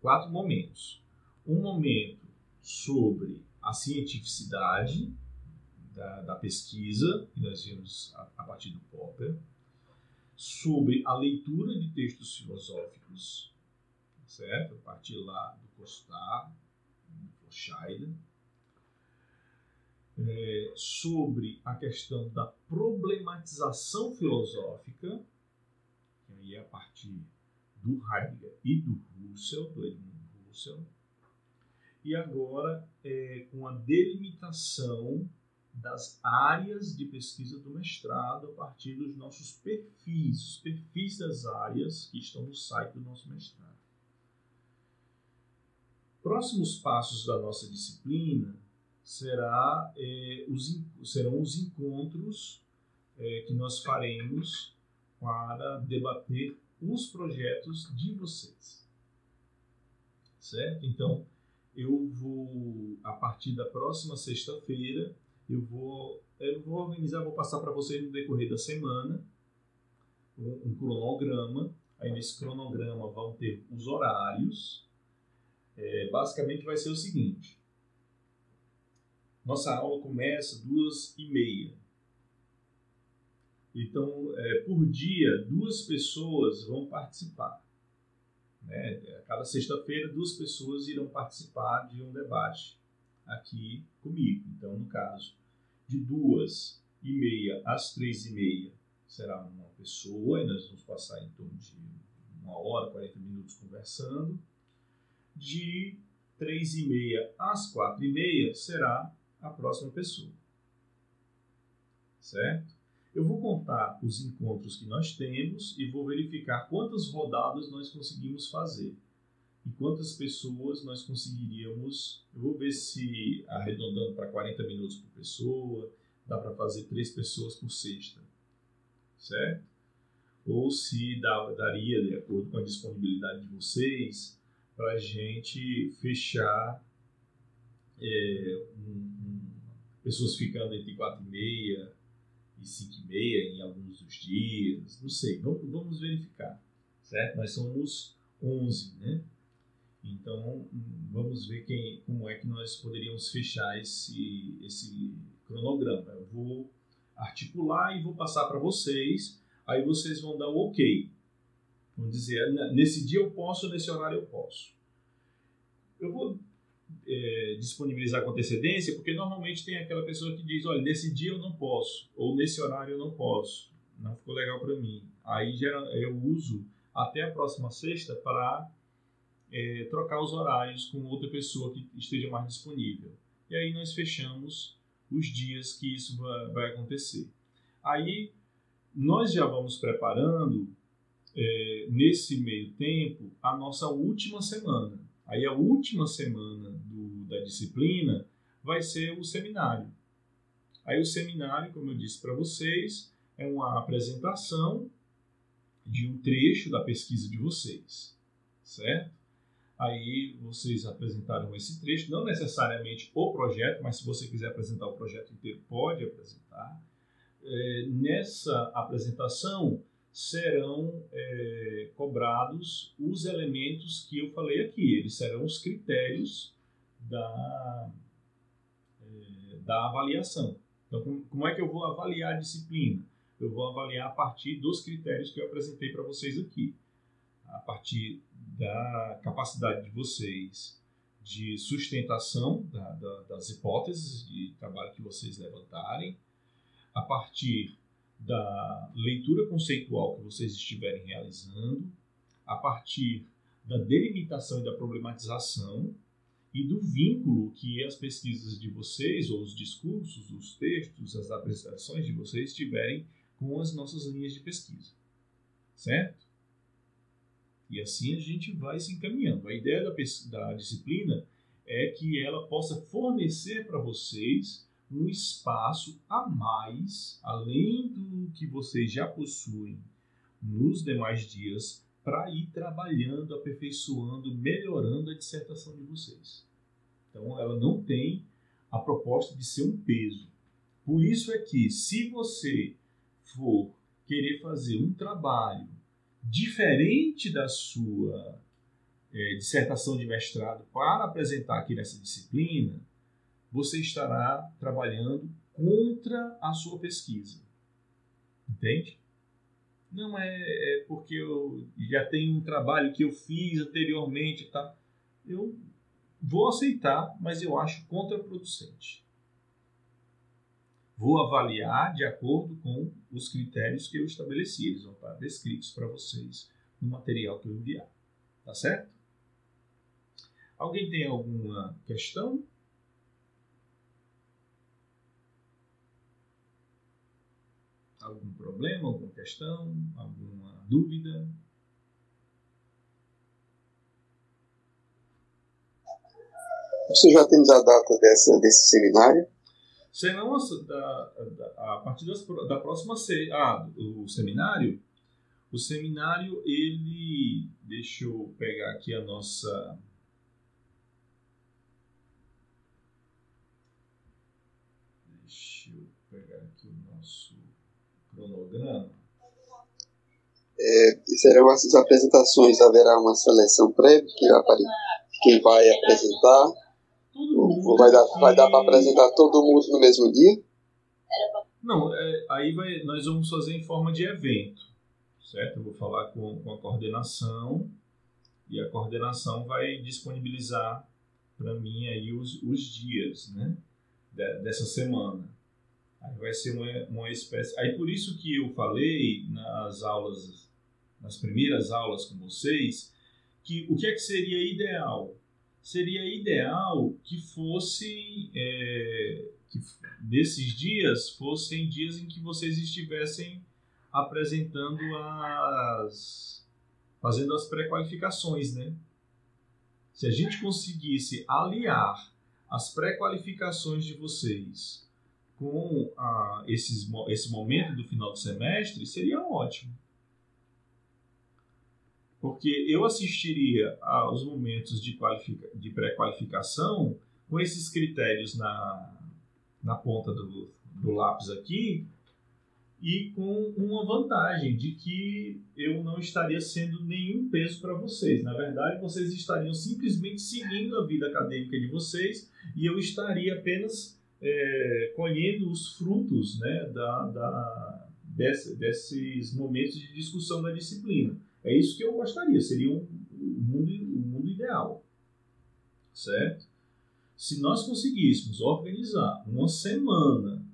quatro momentos. Um momento sobre a cientificidade da, da pesquisa, que nós vimos a, a, partir do Popper, sobre a leitura de textos filosóficos, certo? A partir lá do Costar, do Forscheider, é, sobre a questão da problematização filosófica, que aí é a partir do Heidegger e do Russell, do Edmund Russell, e agora é, com a delimitação das áreas de pesquisa do mestrado a partir dos nossos perfis, os perfis das áreas que estão no site do nosso mestrado. Próximos passos da nossa disciplina será, é, os, serão os encontros é, que nós faremos para debater os projetos de vocês. Certo? Então, eu vou, a partir da próxima sexta-feira, eu vou, eu vou organizar, vou passar para vocês no decorrer da semana um, um cronograma. Aí nesse cronograma vão ter os horários. É, basicamente vai ser o seguinte: nossa aula começa duas e meia. Então, é, por dia, duas pessoas vão participar. Né? Cada sexta-feira, duas pessoas irão participar de um debate aqui comigo. Então, no caso, de duas e meia às três e meia será uma pessoa, e nós vamos passar em torno de uma hora, 40 minutos conversando. De 3 e meia às 4 e meia será a próxima pessoa. Certo? Eu vou contar os encontros que nós temos e vou verificar quantas rodadas nós conseguimos fazer e quantas pessoas nós conseguiríamos. Eu vou ver se arredondando para 40 minutos por pessoa, dá para fazer três pessoas por sexta, certo? Ou se dá, daria, de acordo com a disponibilidade de vocês, para a gente fechar é, um, um, pessoas ficando entre 4 e meia e 5 e meia em alguns dos dias, não sei, vamos, vamos verificar, certo? Nós somos 11, né? Então, vamos ver quem, como é que nós poderíamos fechar esse, esse cronograma. Eu vou articular e vou passar para vocês, aí vocês vão dar o ok. Vão dizer, nesse dia eu posso, nesse horário eu posso. Eu vou é, disponibilizar com antecedência, porque normalmente tem aquela pessoa que diz, olha, nesse dia eu não posso, ou nesse horário eu não posso, não ficou legal para mim. Aí eu uso até a próxima sexta para é, trocar os horários com outra pessoa que esteja mais disponível. E aí nós fechamos os dias que isso vai, acontecer. Aí nós já vamos preparando é, nesse meio tempo a nossa última semana. Aí a última semana do, da disciplina vai ser o seminário. Aí o seminário, como eu disse para vocês, é uma apresentação de um trecho da pesquisa de vocês, certo? Aí vocês apresentaram esse trecho, não necessariamente o projeto, mas se você quiser apresentar o projeto inteiro, pode apresentar. É, nessa apresentação serão é, cobrados os elementos que eu falei aqui, eles serão os critérios da, é, da avaliação. Então, como, é que eu vou avaliar a disciplina? Eu vou avaliar a partir dos critérios que eu apresentei para vocês aqui a partir da capacidade de vocês de sustentação da, da, das hipóteses de trabalho que vocês levantarem, a partir da leitura conceitual que vocês estiverem realizando, a partir da delimitação e da problematização e do vínculo que as pesquisas de vocês, ou os discursos, os textos, as apresentações de vocês tiverem com as nossas linhas de pesquisa. Certo? E assim a gente vai se encaminhando. A ideia da, da disciplina é que ela possa fornecer para vocês um espaço a mais, além do que vocês já possuem nos demais dias, para ir trabalhando, aperfeiçoando, melhorando a dissertação de vocês. Então, ela não tem a proposta de ser um peso. Por isso é que, se você for querer fazer um trabalho diferente da sua é, dissertação de mestrado para apresentar aqui nessa disciplina, você estará trabalhando contra a sua pesquisa. Entende? Não é, é porque eu já tenho um trabalho que eu fiz anteriormente, tá? Eu vou aceitar, mas eu acho contraproducente vou avaliar de acordo com os critérios que eu estabeleci. Eles vão estar descritos para vocês no material que eu enviar. Tá certo? Alguém tem alguma questão? Algum problema, alguma questão, alguma dúvida? Você já temos a data dessa, desse seminário? Da, a partir das, da próxima se, ah, o seminário. O seminário ele deixa eu pegar aqui a nossa deixa eu pegar aqui o nosso cronograma. É, serão essas apresentações, haverá uma seleção prévia que quem vai apresentar ou vai dar, vai dar para apresentar todo mundo no mesmo dia? Não, é, aí vai, nós vamos fazer em forma de evento, certo? Eu vou falar com, com a coordenação e a coordenação vai disponibilizar para mim aí os, os dias, né? De, dessa semana. Aí vai ser uma, uma espécie. Aí por isso que eu falei nas aulas, nas primeiras aulas com vocês, que o que é que seria ideal? Seria ideal que fosse é, que desses dias fossem dias em que vocês estivessem apresentando as fazendo as pré-qualificações, né? Se a gente conseguisse aliar as pré-qualificações de vocês com ah, esses, esse momento do final do semestre, seria ótimo. Porque eu assistiria aos momentos de, de pré-qualificação com esses critérios na, na ponta do, do lápis aqui e com uma vantagem de que eu não estaria sendo nenhum peso para vocês. Na verdade, vocês estariam simplesmente seguindo a vida acadêmica de vocês e eu estaria apenas é, colhendo os frutos né, da, da, desse, desses momentos de discussão da disciplina. É isso que eu gostaria, seria um, um mundo, um mundo ideal. Certo? Se nós conseguíssemos organizar uma semana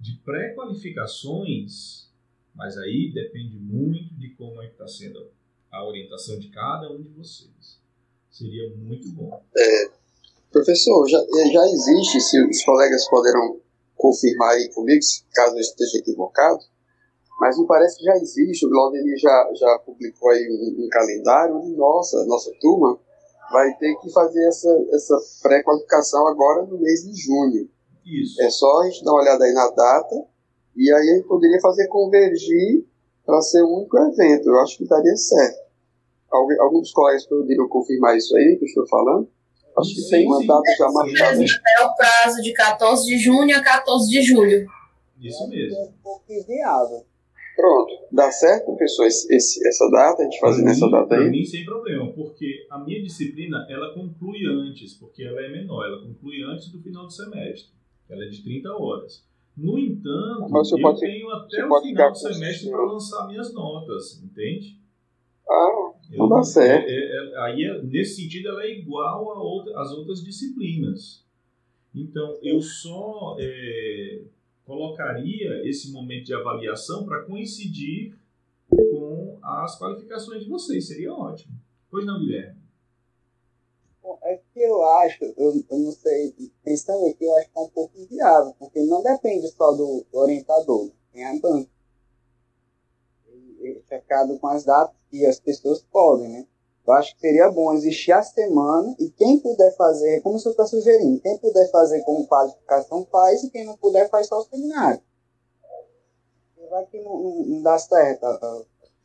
de pré-qualificações, mas aí depende muito de como é está sendo a orientação de cada um de vocês. Seria muito bom. É, professor, já, já existe, se os colegas poderão confirmar aí comigo, caso eu esteja equivocado, mas me parece que já existe, o Glaudemir já, já publicou aí um, um, calendário onde nossa, nossa turma vai ter que fazer essa, essa pré-qualificação agora no mês de junho. Isso. É só a gente dar uma olhada aí na data e aí a gente poderia fazer convergir para ser um único evento. Eu acho que daria certo. Alguns dos colegas poderiam confirmar isso aí que eu estou falando? Acho que sim, tem uma sim. data já marcada. É o prazo de 14 de junho a 14 de julho. Isso mesmo. É um pouco inviável. Pronto. Dá certo, pessoal, esse, esse, essa data, a gente fazer nessa data aí? Para mim, sem problema, porque a minha disciplina, ela conclui antes, porque ela é menor, ela conclui antes do final do semestre. Ela é de 30 horas. No entanto, eu pode, tenho até o final do semestre para lançar minhas notas, entende? Ah, não dá certo. É, é, é, aí, nesse sentido, ela é igual às outra, outras disciplinas. Então, eu só é, colocaria esse momento de avaliação para coincidir com as qualificações de vocês. Seria ótimo. Pois não, Guilherme? é que eu acho, eu, eu não sei, pensando aqui, eu acho que é um pouco inviável, porque não depende só do, do orientador, tem a banca. Ele é checado com as datas que as pessoas podem, né? Eu acho que seria bom existir a semana e quem puder fazer, como o senhor está sugerindo, quem puder fazer como qualificação faz e quem não puder faz só o seminário. Vai que não, não, não dá certo, as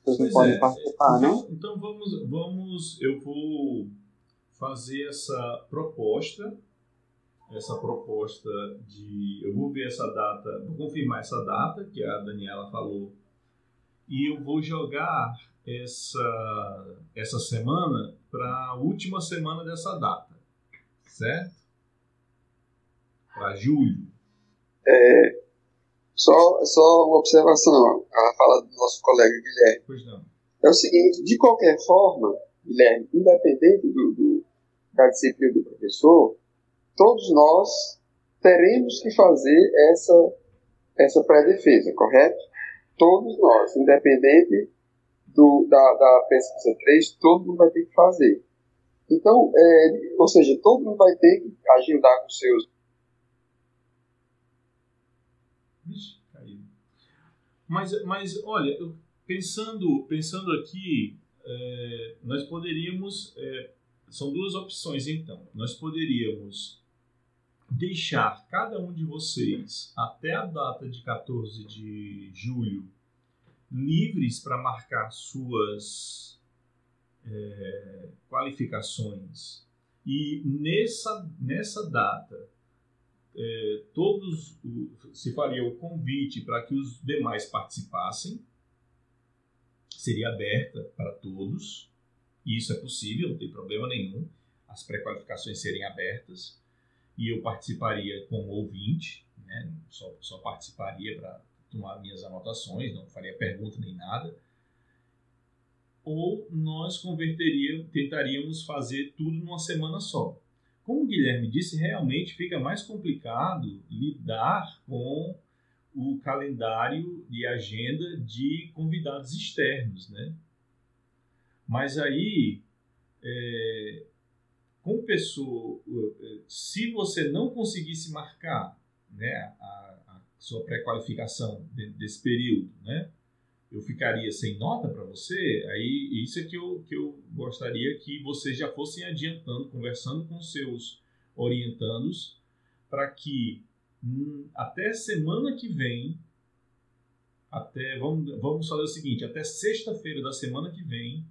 pessoas não podem é. participar, então, né? Então vamos, vamos, eu vou fazer essa proposta, essa proposta de. Eu vou ver essa data, vou confirmar essa data que a Daniela falou, e eu vou jogar essa, essa semana para a última semana dessa data, certo? Para julho. É, só, só uma observação, a fala do nosso colega Guilherme. Pois não. É o seguinte, de qualquer forma, Guilherme, independente do, do da disciplina do professor, todos nós teremos que fazer essa, essa pré-defesa, correto? Todos nós, independente do, da, da pesquisa 3, todo mundo vai ter que fazer. Então, é, ou seja, todo mundo vai ter que agendar com seus. Mas, mas olha, pensando, pensando aqui, é, nós poderíamos é, são duas opções, então. Nós poderíamos deixar cada um de vocês até a data de 14 de julho livres para marcar suas é, qualificações e nessa, nessa data é, todos se faria o convite para que os demais participassem seria aberta para todos e isso é possível, não tem problema nenhum, as pré-qualificações serem abertas. E eu participaria como ouvinte, né? só, só participaria para tomar minhas anotações, não faria pergunta nem nada. Ou nós converteríamos, tentaríamos fazer tudo numa semana só. Como o Guilherme disse, realmente fica mais complicado lidar com o calendário e agenda de convidados externos, né? Mas aí, é, com pessoa, se você não conseguisse marcar, né, a sua pré-qualificação desse período, né? eu ficaria sem nota para você, aí isso é que eu, que eu gostaria que vocês já fossem adiantando, conversando com seus orientandos, para que hum, até semana que vem, até vamos, vamos fazer o seguinte, até sexta-feira da semana que vem,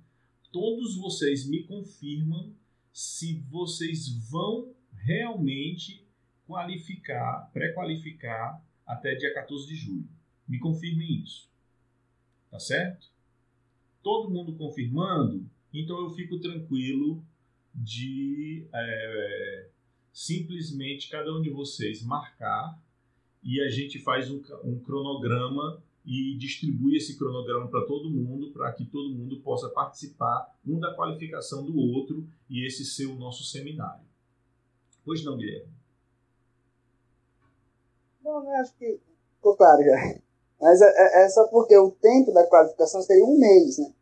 todos vocês me confirmam se vocês vão realmente qualificar, pré-qualificar até dia 14 de julho. Me confirmem isso. Tá certo? Todo mundo confirmando, então eu fico tranquilo de é, simplesmente cada um de vocês marcar e a gente faz um, um cronograma e distribui esse cronograma para todo mundo, para que todo mundo possa participar, um da qualificação do outro, e esse ser o nosso seminário. Pois não, Guilherme? Eu acho que ficou claro já. Mas é, é, é, só porque o tempo da qualificação seria um mês, né?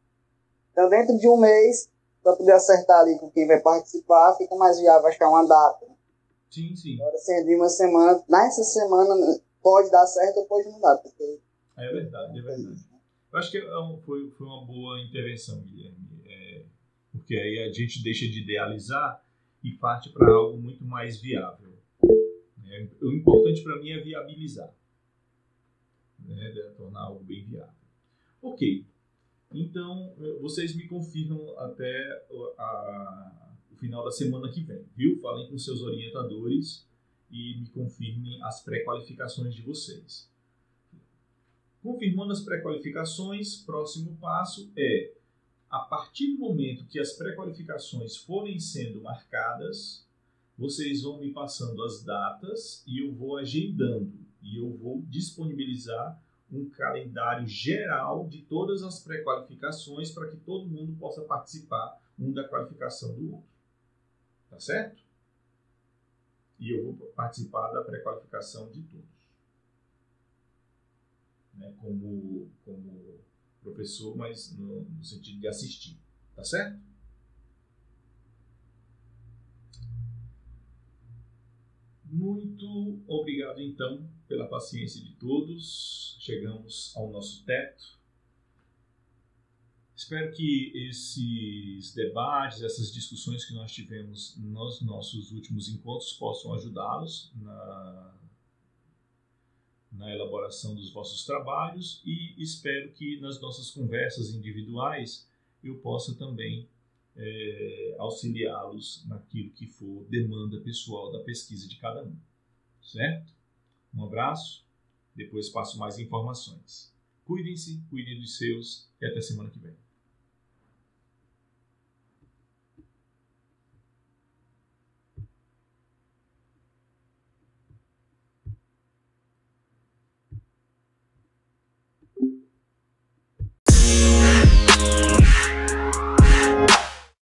Então, dentro de um mês, para poder acertar ali com quem vai participar, fica mais viável achar uma data. Sim, sim. Agora, sendo de uma semana, nessa semana pode dar certo ou pode não dar. Porque... É verdade, é verdade. Eu acho que é foi, foi uma boa intervenção, Guilherme. É, porque aí a gente deixa de idealizar e parte para algo muito mais viável. É, o importante para mim é viabilizar né, de tornar algo bem viável. Ok, então eh, vocês me confirmam até a, o final da semana que vem, viu? Falem com seus orientadores e me confirmem as pré-qualificações de vocês. Confirmando as pré-qualificações, próximo passo é, a partir do momento que as pré-qualificações forem sendo marcadas, vocês vão me passando as datas e eu vou agendando e eu vou disponibilizar um calendário geral de todas as pré-qualificações para que todo mundo possa participar um da qualificação do outro. Tá certo? E eu vou participar da pré-qualificação de todos. Né? Como, como professor, mas no, no sentido de assistir. Tá certo? Muito obrigado, então, pela paciência de todos. Chegamos ao nosso teto. Espero que esses debates, essas discussões que nós tivemos nos nossos últimos encontros possam ajudá-los na, na elaboração dos vossos trabalhos e espero que nas nossas conversas individuais eu possa também é, auxiliá-los naquilo que for demanda pessoal da pesquisa de cada um. Certo? Um abraço, depois passo mais informações. Cuidem-se, cuidem dos seus e até semana que vem.